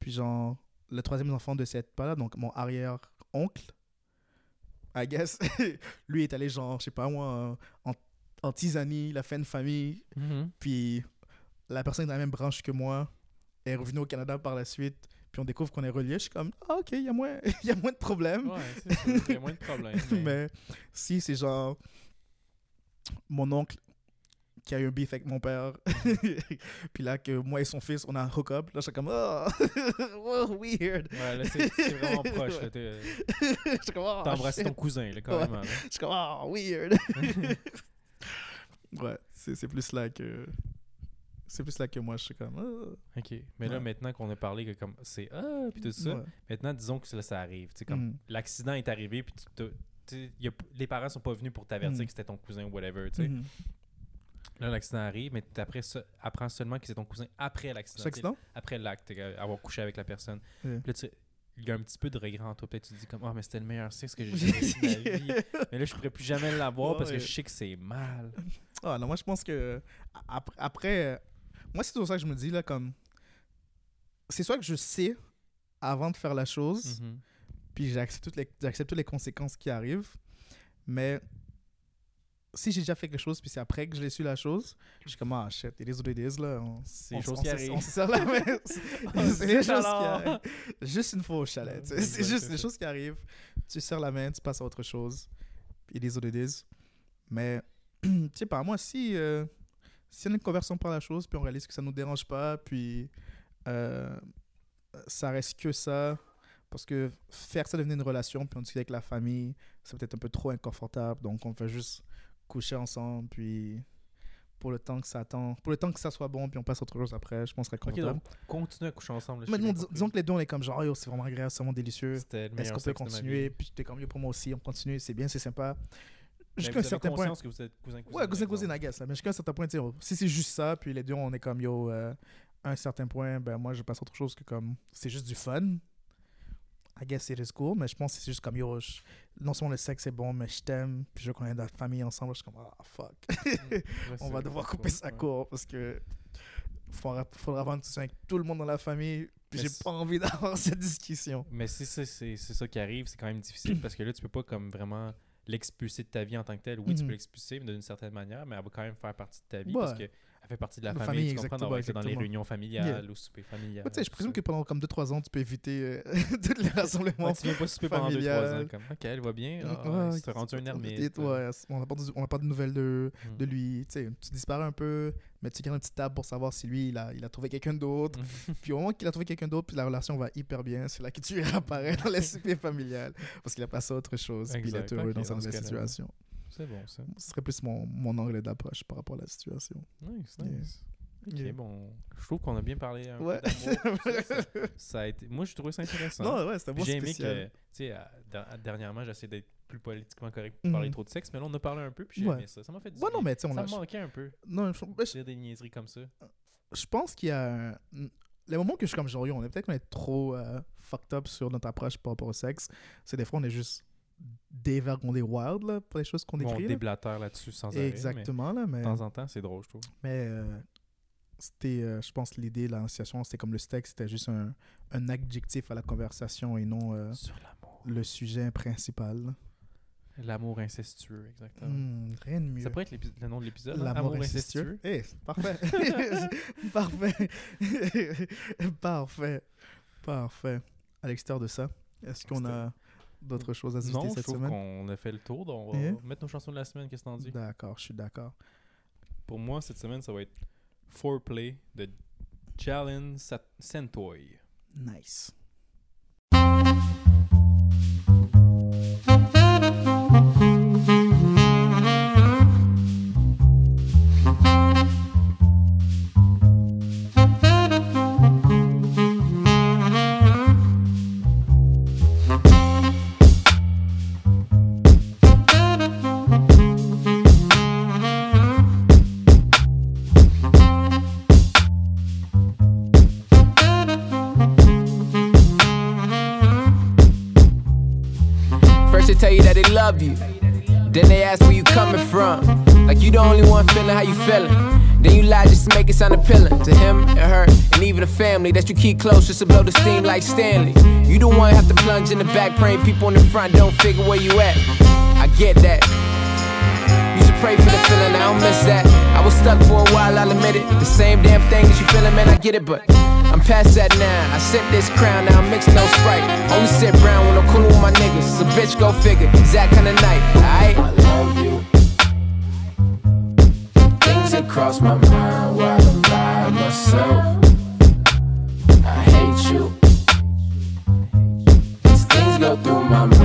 puis genre, le troisième enfant de cette pas-là, donc mon arrière-oncle, I guess, lui est allé, genre, je sais pas moi, en, en tisanie, il a fait une famille, puis la personne de la même branche que moi est revenue au Canada par la suite, puis on découvre qu'on est reliés. Je suis comme, ah, ok, il y, a moins- il y a moins de problèmes. Ouais, il y a moins de problèmes. mais- Mais si c'est genre mon oncle qui a eu un beef avec mon père, puis là que moi et son fils, on a un hook-up, là je suis comme, oh, weird. Ouais, là, c'est vraiment proche. t'es- comme, oh, embrassé ton cousin, là, carrément. là. Je suis comme, oh, weird. ouais, c'est plus là que. C'est plus là que moi, je suis comme. oh. Ok. Mais là, Ouais. maintenant qu'on a parlé que comme c'est ah, puis tout ça, Ouais. maintenant, disons que là, ça arrive. Tu sais, comme Mhm. l'accident est arrivé, puis tu y a- les parents sont pas venus pour t'avertir Mhm. que c'était ton cousin ou whatever. tu sais. Mhm. Là, l'accident arrive, mais tu après ça, apprends seulement que c'est ton cousin après l'accident. Accident? Après l'acte, euh, avoir couché avec la personne. Puis là, tu il y a un petit peu de regret en toi. Là, tu te dis comme, ah, mais c'était le meilleur sexe que j'ai jamais eu de ma vie. Mais là, je pourrais plus jamais l'avoir parce que Ouais. je sais que c'est mal. Ah non, moi je pense que ap- après, euh, moi c'est toujours ça que je me dis là comme, c'est soit que je sais avant de faire la chose, Mhm. puis j'accepte toutes les toutes les conséquences qui arrivent, mais si j'ai déjà fait quelque chose puis c'est après que je l'ai su la chose, je suis comme ah shit, it is what it is là, C'est les choses qui arrivent. on se serre la main. Oh, c'est les choses qui arrivent. Juste une fois au chalet, tu sais. Ouais, c'est juste des choses qui arrivent. Tu serres la main, tu passes à autre chose. It is what it is. Mais tu sais pas, moi si euh, si on a une conversion par la chose, puis on réalise que ça nous dérange pas, puis euh, ça reste que ça, parce que faire ça devenir une relation, puis on discute avec la famille, c'est peut-être un peu trop inconfortable, donc on fait juste coucher ensemble, puis pour le temps que ça attend, pour le temps que ça soit bon, puis on passe à autre chose après, je pense que ça serait Ok, confortable. donc, continue à coucher ensemble. Mais non, dis- disons que les deux, on est comme genre, yo, c'est vraiment agréable, c'est vraiment délicieux. Est-ce qu'on peut continuer? Puis t'es comme, yo, pour moi aussi, on continue, c'est bien, c'est sympa. Jusqu'à un certain point. que vous êtes cousin cousin. Ouais, cousin, cousine, I guess. là. Mais jusqu'à un certain point, oh, si c'est juste ça, puis les deux, on est comme, yo, euh, à un certain point, ben moi, je passe à autre chose que comme, c'est juste du fun. I guess it is cool, mais je pense que c'est juste comme, yo, je- non seulement le sexe est bon, mais je t'aime, puis je veux qu'on ait notre famille ensemble. Je suis comme, ah, fuck. on va devoir couper ça court parce que faudra, faudra avoir une discussion avec tout le monde dans la famille, puis j'ai pas envie d'avoir cette discussion. Mais si c'est ça qui arrive, c'est quand même difficile parce que là, tu peux pas comme vraiment l'expulser de ta vie en tant que tel. Oui, tu Mhm. peux l'expulser, mais d'une certaine manière, mais elle va quand même faire partie de ta vie Ouais. parce qu'elle fait partie de la La famille. famille, tu comprends, exactement, dans les exactement. réunions familiales ou souper familial. Ouais, je présume que pendant comme 2-3 ans, tu peux éviter euh, tous les rassemblements. Ouais, tu viens pas souper pendant 2-3 ans. familial. Comme, ok, elle va bien. Ah, Ouais, c'est rendu un ermite. Et- ouais, on n'a pas, de- pas nouvelles de, de lui. Tu disparais un peu, mais tu gardes une petite table pour savoir si lui, il a, il a trouvé quelqu'un d'autre. Mhm. Puis au moment qu'il a trouvé quelqu'un d'autre, puis la relation va hyper bien, c'est là que tu réapparais dans les soupers familiales. Parce qu'il a passé à autre chose, puis il est Exact. heureux Ok, dans sa dans ce nouvelle cas-là. situation. C'est bon, ça. Ce serait plus mon, mon angle d'approche par rapport à la situation. Nice, Yeah. nice. Ok, Yeah. bon. Je trouve qu'on a bien parlé un Ouais. peu ça, a été... Moi, j'ai trouvé ça intéressant. non, ouais, c'était bon J'ai aimé que, tu sais, dernièrement, j'essaie d'être plus politiquement correct pour parler Mhm. trop de sexe, mais là, on a parlé un peu, puis j'ai Ouais. aimé ça. Ça m'a fait du Ouais, non, mais on Ça me manquait un peu, Non, je, je- des niaiseries comme ça. je pense qu'il y a. Les moments que je suis comme genre, on est peut-être qu'on est trop euh, fucked up sur notre approche par rapport au sexe. C'est des fois, on est juste dévergondé wild là, pour les choses qu'on Bon, on déblatère là-dessus sans arrêt, Exactement, là, mais. de temps en temps, c'est drôle, je trouve. Mais euh, c'était, euh, je pense, l'idée de l'association, c'était comme le sexe, c'était juste un, un adjectif à la conversation et non euh, Sur le sujet principal. L'amour incestueux, exactement. Hmm, rien de mieux. Ça pourrait être le nom de l'épisode. hein? L'amour Amour incestueux? Eh, parfait. parfait. parfait. Parfait. À l'extérieur de ça, est-ce qu'on a d'autres choses à Non, je cette semaine? qu'on a fait le tour. donc on va mettre nos chansons de la semaine. Qu'est-ce que t'en dis? D'accord, je suis d'accord. Pour moi, cette semaine, ça va être Foreplay de Jalen Santoy. Nice. Family that you keep close just to blow the steam like Stanley. You the one have to plunge in the back, praying people in the front don't figure where you at. I get that. You should pray for the feeling, I don't miss that. I was stuck for a while, I'll admit it. The same damn thing that you feeling, man, I get it, but I'm past that now. I sip this crown, now I'm mixing no sprite. Only sip brown when I'm coolin' with my niggas. So bitch, go figure. It's that kind of night, alright? I love you. Things that cross my mind while I'm by myself. Through my mind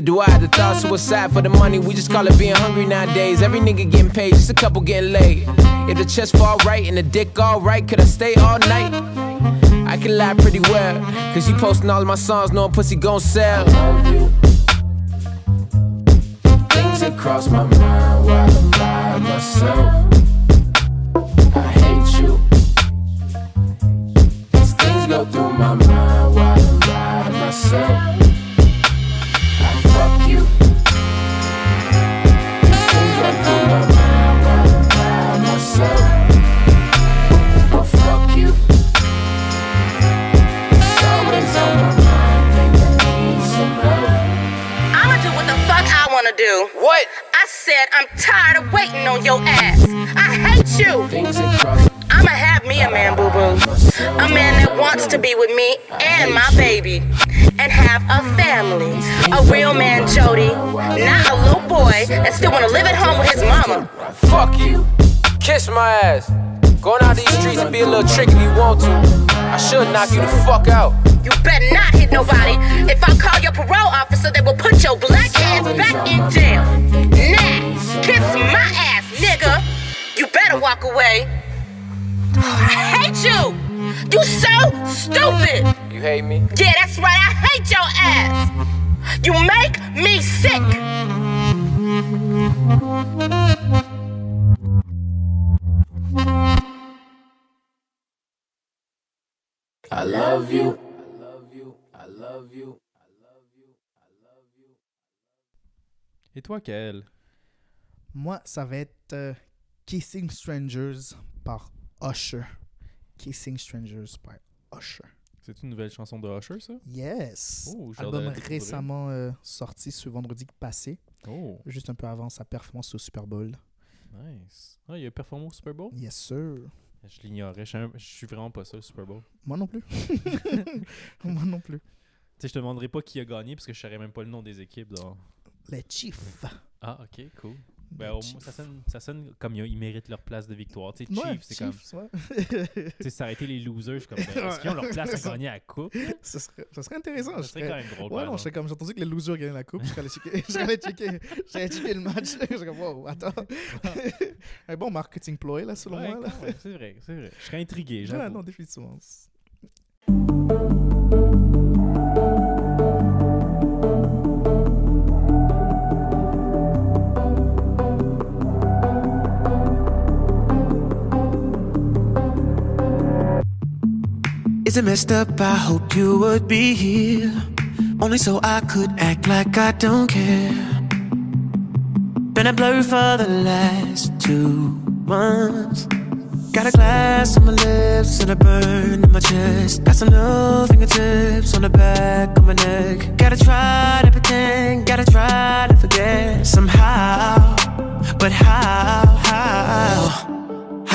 Neither do I. Have the thought suicide for the money, we just call it being hungry nowadays. Every nigga getting paid, just a couple getting laid. If the chest fall right and the dick all right, could I stay all night? I can lie pretty well, cause you posting all of my songs knowing pussy gon' sell. I love you. Things that cross my mind while I'm by myself. I hate you. These things go through my mind What? I said I'm tired of waiting on your ass. I hate you. Things that cross I'ma have me a man, boo boo. A man that wants to be with me and my baby. And have a family. A real man, Jody. Not a little boy that still wanna live at home with his mama. Fuck you. Kiss my ass. Going out these streets and be a little tricky if you want to. I should knock you the fuck out. You better not hit nobody. If I call your parole officer, they will put your black ass back in jail. Nah, kiss my ass, nigga. You better walk away. I hate you. You so stupid. You hate me? Yeah, that's right. I hate your ass. You make me sick. I love you. I love you. I love you. Et toi, Kael? Moi, ça va être euh, Kissing Strangers par Usher. Kissing Strangers par Usher. C'est une nouvelle chanson de Usher, ça? Yes. Oh, Album récemment euh, sorti ce vendredi passé, Oh, juste un peu avant sa performance au Super Bowl. nice. Ah, il a performé au Super Bowl? Yes, sir. Je l'ignorais. Je, je suis vraiment pas ça, le Super Bowl. Moi non plus. Moi non plus. Tu sais, je te demanderai pas qui a gagné parce que je saurais même pas le nom des équipes. donc. Les Chiefs. Ah, ok, cool. Ben, au moins, ça sonne, ça sonne comme ils, méritent leur place de victoire. Tu sais, Ouais, Chiefs, c'est comme. Ouais. Tu sais, ça aurait été les losers. Je suis comme. ben, Est-ce qu'ils ont leur place à gagner à la coupe? Ce, serait, ce serait intéressant. Ça serait quand même drôle. Ouais, non, j'ai entendu que les losers gagnaient la coupe. Allé checker, checker, checker le match. Je serais comme, wow, attends. Un bon marketing ploy, là, selon Ouais, moi. C'est vrai, c'est vrai. Je serais intrigué, Ouais, non, définitivement. Is it messed up? I hope you would be here. Only so I could act like I don't care. Been a blur for the last two months. Got a glass on my lips and a burn in my chest. Got some new fingertips on the back of my neck. Gotta try to pretend, gotta try to forget somehow. But how, how?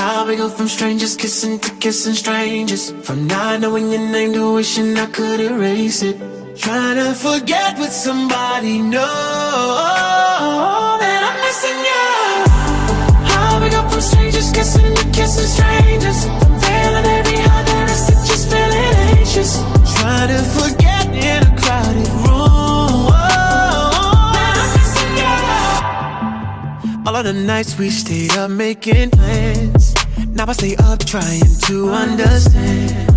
How we go from strangers kissing to kissing strangers. From not knowing your name to wishing I could erase it. Trying to forget what somebody knows that I'm missing you How we go from strangers kissing to kissing strangers. Every heart just feeling anxious. Trying to forget in a crowded room that I'm missing you all of the nights we stayed up making plans. Now I stay up trying to understand.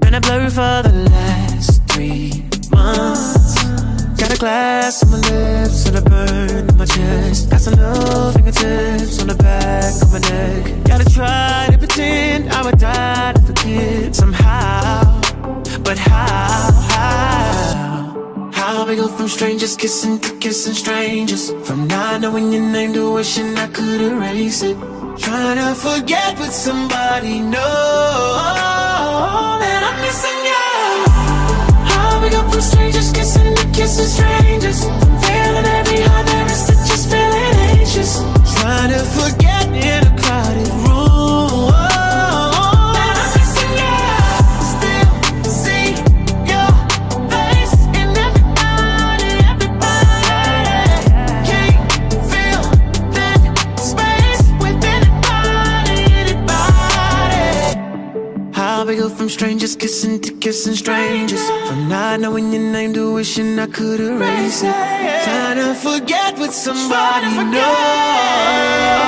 Been a blur for the last three months. Got a glass on my lips and a burn in my chest. Got some new fingertips on the back of my neck. Gotta try to pretend I would die to forget somehow. But how? How? How we go from strangers kissing to kissing strangers From not knowing your name to wishing I could erase it Trying to forget what somebody knows that I'm missing you. How we go from strangers kissing to kissing strangers. From feeling every heart there is just feeling anxious. Trying to forget in a crowded strangers kissing to kissing strangers. From not knowing your name to wishing I could erase it Trying to forget what somebody knows